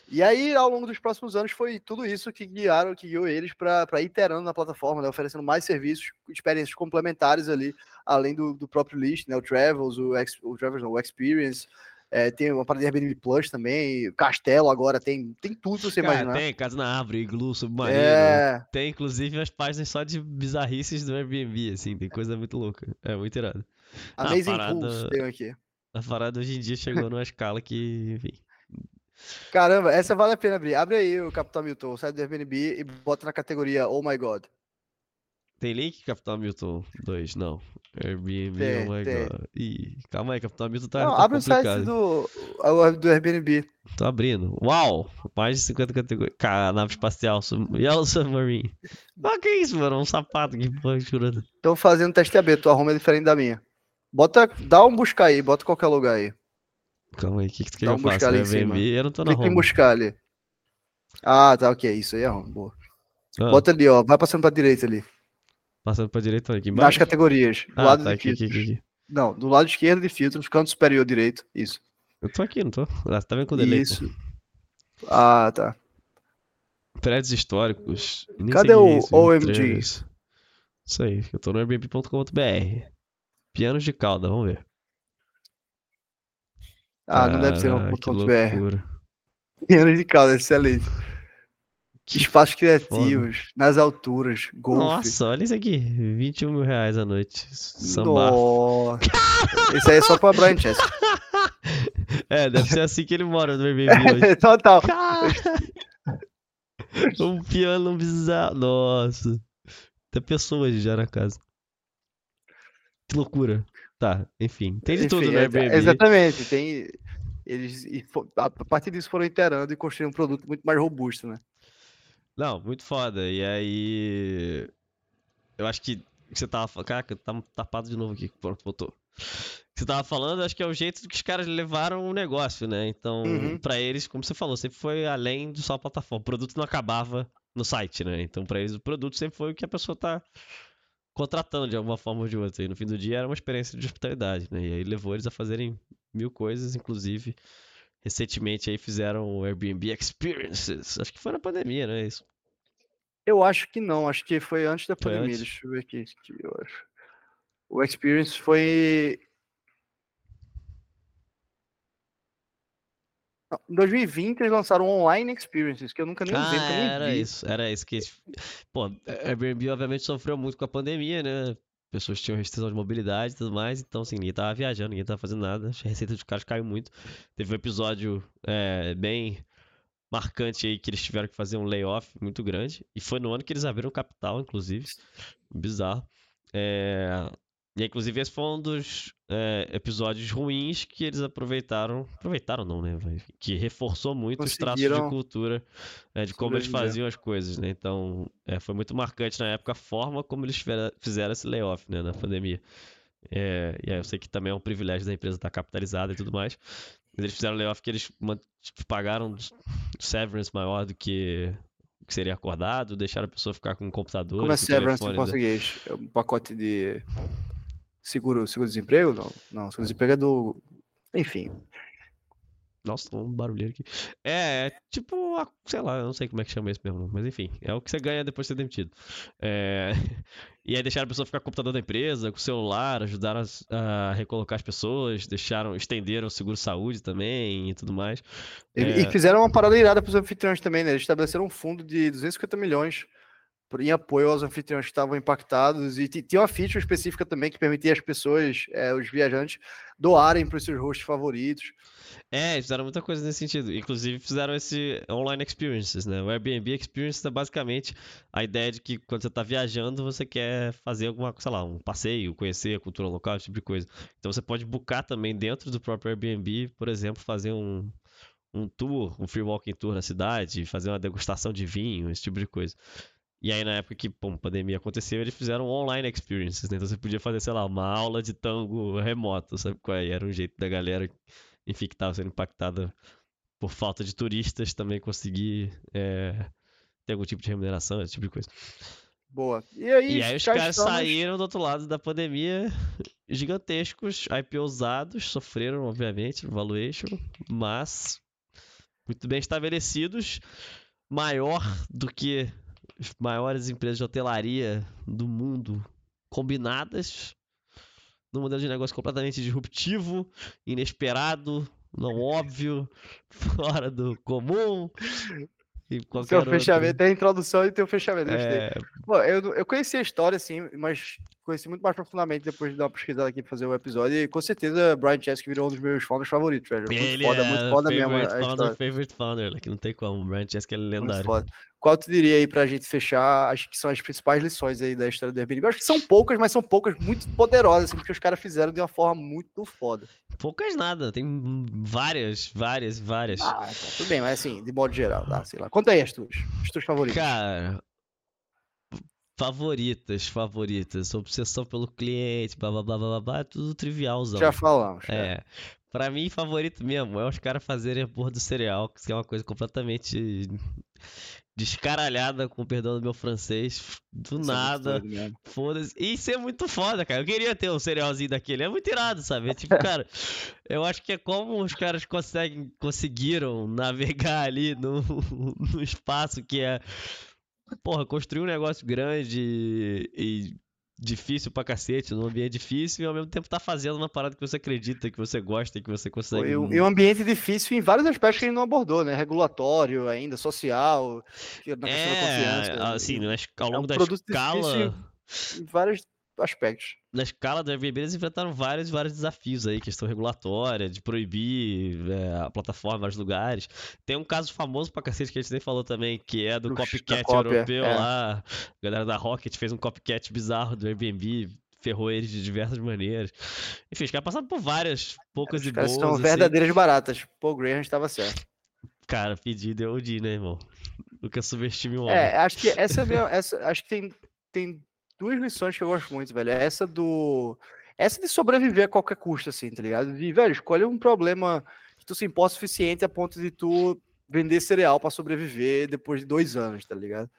S2: E aí, ao longo dos próximos anos, foi tudo isso que guiaram, que guiou eles para iterando na plataforma, né? oferecendo mais serviços, experiências complementares ali, além do, do próprio list, né? O Travels, o, o Travels, não, o Experience, é, tem uma parada de Airbnb Plus também, Castelo agora, tem, tem tudo você Cara, imaginar.
S1: Tem, Casa na Árvore, Iglu, Submarino. É... Tem, inclusive, as páginas só de bizarrices do Airbnb, assim, tem coisa muito louca. É muito irado.
S2: Amazing ah, parada... Pools tem aqui.
S1: A parada hoje em dia chegou numa escala que, enfim...
S2: Caramba, essa vale a pena abrir. Abre aí o Capitão Milton, sai do Airbnb e bota na categoria Oh My God.
S1: Tem link, Capitão Milton 2? Não. Airbnb, tem, oh my tem. god. Ih, calma aí, Capitão Milton tá. Não,
S2: tá abre complicado. o site do, do Airbnb.
S1: Tô abrindo. Uau! Mais de 50 categorias. Cara, nave espacial. Yellow Submarine. Ah, que isso, mano? Um sapato. Que porra churando.
S2: Tô fazendo teste AB, tua arruma é diferente da minha. Bota, dá um buscar aí, bota qualquer lugar aí.
S1: Calma aí, o que, que tu quer que eu faça? Airbnb? Eu não tô na
S2: Clica home. em buscar ali. Ah, tá, ok. Isso aí é home, boa. Ah. Bota ali, ó. Vai passando pra direita ali.
S1: Passando pra direita aqui embaixo?
S2: Nas categorias. Do
S1: ah,
S2: lado
S1: tá, aqui, aqui, aqui,
S2: Não, do lado esquerdo de filtros, canto superior direito. Isso.
S1: Eu tô aqui, não tô? Ah, tá vendo com o delay?
S2: Isso. Pô. Ah, tá.
S1: Prédios históricos.
S2: Cadê o isso, OMG?
S1: Isso aí, eu tô no airbnb.com.br. Pianos de cauda, vamos ver.
S2: Ah, não deve ser um ponto .br.
S1: loucura.
S2: Piano de cauda, excelente. Espaços criativos, nas alturas, golfe.
S1: Nossa, olha isso aqui. 21 mil reais a noite. Sambar.
S2: Esse aí é só pra Brian Chester.
S1: É, deve ser assim que ele mora no Airbnb hoje.
S2: Total.
S1: Um piano bizarro. Nossa. Tem pessoas já na casa. Que loucura. Tá, enfim. Tem de tudo
S2: Enfim,
S1: no
S2: é-
S1: Airbnb.
S2: Exatamente. Tem, eles, e a partir disso foram iterando e construíram um produto muito mais robusto, né?
S1: Não, muito foda. E aí. Eu acho que você tava falando. Caraca, tá tapado de novo aqui. Pronto, voltou. O que você tava falando, acho que é o jeito que os caras levaram o negócio, né? Então,
S2: Uhum.
S1: pra eles, como você falou, sempre foi além de só a plataforma. O produto não acabava no site, né? Então, pra eles, o produto sempre foi o que a pessoa tá contratando de alguma forma ou de outra. E no fim do dia era uma experiência de hospitalidade, né? E aí levou eles a fazerem mil coisas, inclusive. Recentemente aí fizeram o Airbnb Experiences. Acho que foi na pandemia, né? Isso.
S2: Eu acho que não, acho que foi antes da
S1: Foi
S2: pandemia.
S1: antes?
S2: Deixa eu ver aqui. que eu acho. O Experience foi. Não, Em 2020 eles lançaram Online Experiences, que eu nunca nem usei,
S1: Ah,
S2: nem
S1: era
S2: vi.
S1: isso, era isso que. Pô, a Airbnb obviamente sofreu muito com a pandemia, né? Pessoas tinham restrição de mobilidade e tudo mais, então assim, ninguém tava viajando, ninguém tava fazendo nada, a receita dos caras caiu muito. Teve um episódio é, bem marcante aí que eles tiveram que fazer um layoff muito grande, e foi no ano que eles abriram capital, inclusive. Bizarro. É, E inclusive esse foi um dos é, episódios ruins que eles aproveitaram. Aproveitaram não, né? Que reforçou muito os traços de cultura, é, de como eles faziam as coisas, né? Então, é, foi muito marcante na época a forma como eles fizeram, esse layoff, né? Na pandemia. E aí eu sei que também é um privilégio da empresa estar capitalizada e tudo mais. Mas eles fizeram layoff que eles tipo, pagaram severance maior do que que seria acordado, deixaram a pessoa ficar com o computador,
S2: Como
S1: com
S2: é severance em
S1: né?
S2: português? É um pacote de seguro, seguro-desemprego? Não, não, seguro-desemprego é do. Enfim.
S1: Nossa, um barulheiro aqui. É, é tipo, sei lá, eu não sei como é que chama isso mesmo, mas enfim, é o que você ganha depois de ser demitido. É, E aí deixaram a pessoa ficar com o computador da empresa, com o celular, ajudaram a recolocar as pessoas, deixaram, estenderam o seguro-saúde também e tudo mais.
S2: E,
S1: É.
S2: e fizeram uma parada irada para os anfitriões também, né? Eles estabeleceram um fundo de 250 milhões em apoio aos anfitriões que estavam impactados. E ti- tinha uma feature específica também que permitia as pessoas, eh, os viajantes, doarem para os seus hosts favoritos.
S1: É, fizeram muita coisa nesse sentido. Inclusive fizeram esse online experiences, né? O Airbnb Experience é basicamente a ideia de que quando você tá viajando, você quer fazer alguma, sei lá, um passeio, conhecer a cultura local, esse tipo de coisa. Então você pode boocar também dentro do próprio Airbnb, por exemplo, fazer um, um tour, um free walking tour na cidade, fazer uma degustação de vinho, esse tipo de coisa. E aí, na época que a pandemia aconteceu, eles fizeram online experiences, né? Então você podia fazer, sei lá, uma aula de tango remoto, sabe qual é? E Era um jeito da galera, enfim, que estava sendo impactada por falta de turistas também conseguir é, ter algum tipo de remuneração, esse tipo de coisa.
S2: Boa. E aí,
S1: E aí os caras
S2: estamos.
S1: saíram do outro lado da pandemia gigantescos, IPOsados, sofreram, obviamente, valuation, mas muito bem estabelecidos, maior do que maiores empresas de hotelaria do mundo combinadas, num modelo de negócio completamente disruptivo, inesperado, não óbvio, fora do comum.
S2: Seu
S1: outro.
S2: fechamento, tem a introdução e tem o fechamento.
S1: É,
S2: Pô, eu, eu conheci a história, assim, mas conheci muito mais profundamente depois de dar uma pesquisada aqui pra fazer o episódio. E com certeza, Brian Chesky virou um dos meus founders favoritos, velho. Muito
S1: ele
S2: foda,
S1: é
S2: muito foda mesmo
S1: founder, favorite founder, que não tem como. O Brian Chesky é lendário.
S2: Qual tu diria aí pra gente fechar? Acho que são as principais lições aí da história do Airbnb. Eu acho que são poucas, mas são poucas muito poderosas, assim, porque os caras fizeram de uma forma muito foda.
S1: Poucas nada, tem várias, várias, várias.
S2: Ah, tá, tudo bem, mas assim, de modo geral, tá? Sei lá. Conta aí as tuas, as tuas favoritas.
S1: Cara, favoritas, favoritas. Obsessão pelo cliente, blá blá blá blá blá, é tudo trivialzão.
S2: Já falamos. cara.
S1: É. Pra mim, favorito mesmo é os caras fazerem a porra do cereal, que é uma coisa completamente descaralhada, com perdão do meu francês, do
S2: Isso é
S1: nada.
S2: mesmo.
S1: Foda-se. E Isso é muito foda, cara. Eu queria ter um cerealzinho daquele. É muito irado, sabe? É tipo, cara, eu acho que é como os caras conseguem, conseguiram navegar ali no, no espaço que é. Porra, construir um negócio grande e, difícil pra cacete, num ambiente difícil e ao mesmo tempo tá fazendo uma parada que você acredita, que você gosta e que você consegue.
S2: E um ambiente difícil em vários aspectos que gente não abordou, né? Regulatório ainda, social,
S1: na é, da confiança. Assim, ao longo é um da escala.
S2: Em vários aspectos.
S1: Na escala do Airbnb, eles enfrentaram vários, vários desafios aí, questão regulatória, de proibir é, a plataforma vários lugares. Tem um caso famoso pra cacete que a gente nem falou também, que é do Puxa, copycat europeu é. lá. A galera da Rocket fez um copycat bizarro do Airbnb, ferrou eles de diversas maneiras. Enfim, os caras passaram por várias, poucas
S2: os
S1: e boas.
S2: são assim. verdadeiras baratas. Paul Graham estava certo.
S1: Cara, pedido é o né, irmão? Nunca subestime o
S2: homem. É, acho que essa é minha, essa, acho que tem, tem duas lições que eu gosto muito, velho. É essa do. Essa de sobreviver a qualquer custo, assim, tá ligado? De, velho, escolhe um problema que tu se importa o suficiente a ponto de tu vender cereal para sobreviver depois de dois anos, tá ligado?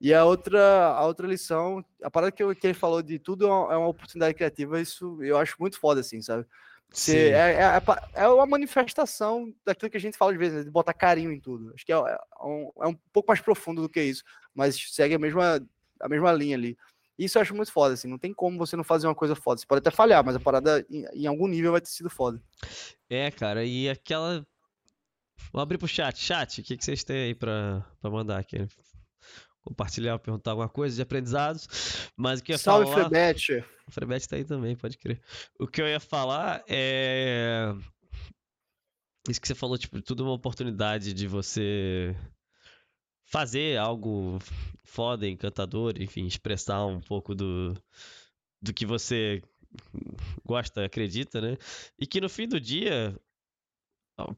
S2: E a outra, a outra lição, a parada que, eu, que ele falou de tudo é uma, é uma oportunidade criativa, isso eu acho muito foda, assim, sabe? Você, é, é, é, é, uma manifestação daquilo que a gente fala de vez, né? de botar carinho em tudo. Acho que é, é, um, é um pouco mais profundo do que isso, mas segue a mesma, a mesma linha ali. Isso eu acho muito foda, assim. Não tem como você não fazer uma coisa foda. Você pode até falhar, mas a parada em, em algum nível vai ter sido foda.
S1: É, cara, e aquela. Vou abrir pro chat. Chat, o que, que vocês têm aí pra, pra mandar aqui? Compartilhar, perguntar alguma coisa de aprendizados. Mas o que eu ia
S2: Salve,
S1: falar.
S2: Frebete.
S1: O Frebete tá aí também, pode crer. O que eu ia falar é. Isso que você falou, tipo, tudo uma oportunidade de você fazer algo foda, encantador, enfim, expressar um pouco do, do que você gosta, acredita, né? E que no fim do dia, a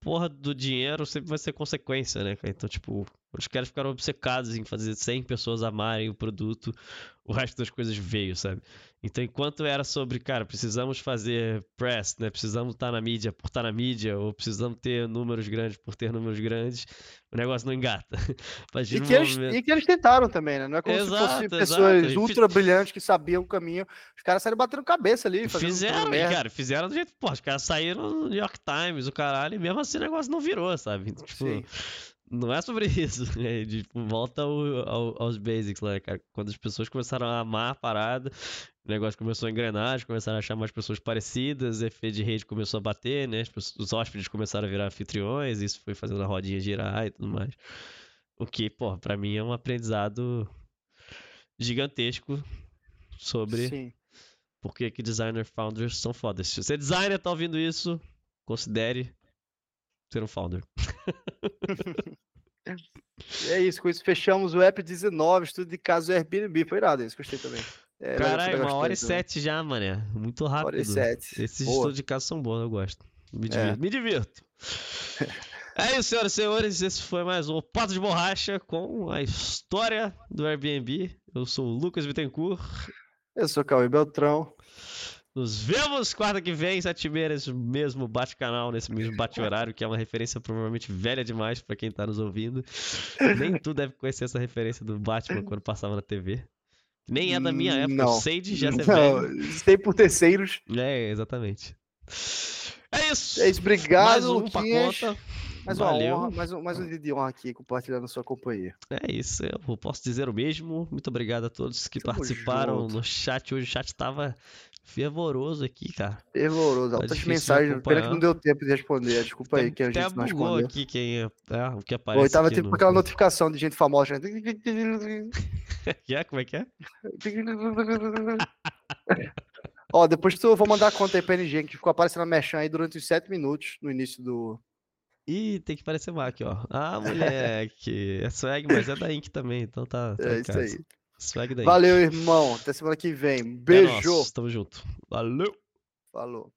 S1: porra do dinheiro sempre vai ser consequência, né? Então, tipo, os caras ficaram obcecados em fazer 100 pessoas amarem o produto, o resto das coisas veio, sabe? Então, enquanto era sobre, cara, precisamos fazer press, né? Precisamos estar na mídia por estar na mídia, ou precisamos ter números grandes por ter números grandes, o negócio não engata.
S2: e, que eles, e que eles tentaram também, né? Não é como exato, se fossem pessoas exato. ultra brilhantes que sabiam o caminho. Os caras saíram batendo cabeça ali.
S1: Fizeram, cara, fizeram do jeito. Pô, os caras saíram no New York Times, o caralho, e mesmo assim o negócio não virou, sabe? Tipo. Sim. Não é sobre isso, né? Tipo, volta ao, ao, aos basics lá, cara. Quando as pessoas começaram a amar a parada, o negócio começou a engrenar, começaram a achar mais pessoas parecidas, efeito de rede começou a bater, né? Os hóspedes começaram a virar anfitriões, isso foi fazendo a rodinha girar e tudo mais. O que, pô, pra mim é um aprendizado gigantesco sobre Sim. por que, que designer founders são fodas. Se você é designer tá ouvindo isso, considere ser um founder.
S2: é isso, com isso fechamos o app 19, estudo de caso Airbnb. Foi irado isso, gostei também.
S1: É, Caralho, uma hora e sete já, mané. Muito rápido. Hora e sete. Esses Boa. estudos de caso são bons, eu gosto. Me é. divirto. É. Me divirto. é isso, senhoras e senhores. Esse foi mais um Pato de Borracha com a história do Airbnb. Eu sou o Lucas Bittencourt.
S2: Eu sou o Cauê Beltrão.
S1: Nos vemos quarta que vem, sete meses, mesmo bate-canal, nesse mesmo bate-horário, que é uma referência provavelmente velha demais para quem tá nos ouvindo. Nem tu deve conhecer essa referência do Batman quando passava na TV. Nem é da minha época, não. sei de já é velho.
S2: Sei por terceiros.
S1: É, exatamente. É isso.
S2: É isso, obrigado, Mais um mais uma Valeu. honra, mais um, mais um dia de honra aqui compartilhando a sua companhia.
S1: É isso, eu posso dizer o mesmo. Muito obrigado a todos que Tamo participaram junto. no chat. Hoje o chat estava fervoroso aqui, cara.
S2: Fervoroso, tá altas mensagens. Pena que não deu tempo de responder. Desculpa aí que a gente
S1: não
S2: respondeu.
S1: aqui quem é, o que aparece.
S2: Oi, tava tipo no... aquela notificação de gente famosa.
S1: que é? Como é que é?
S2: Ó, depois tu, eu vou mandar a conta aí pra NG, que ficou aparecendo a Mechan aí durante os 7 minutos no início do,
S1: Ih, tem que parecer Mac, ó. Ah, moleque. é swag, mas é da Ink também, então tá. tá
S2: é isso aí.
S1: Swag da
S2: Valeu, irmão. Até semana que vem. Beijo. É
S1: Tamo junto. Valeu.
S2: Falou.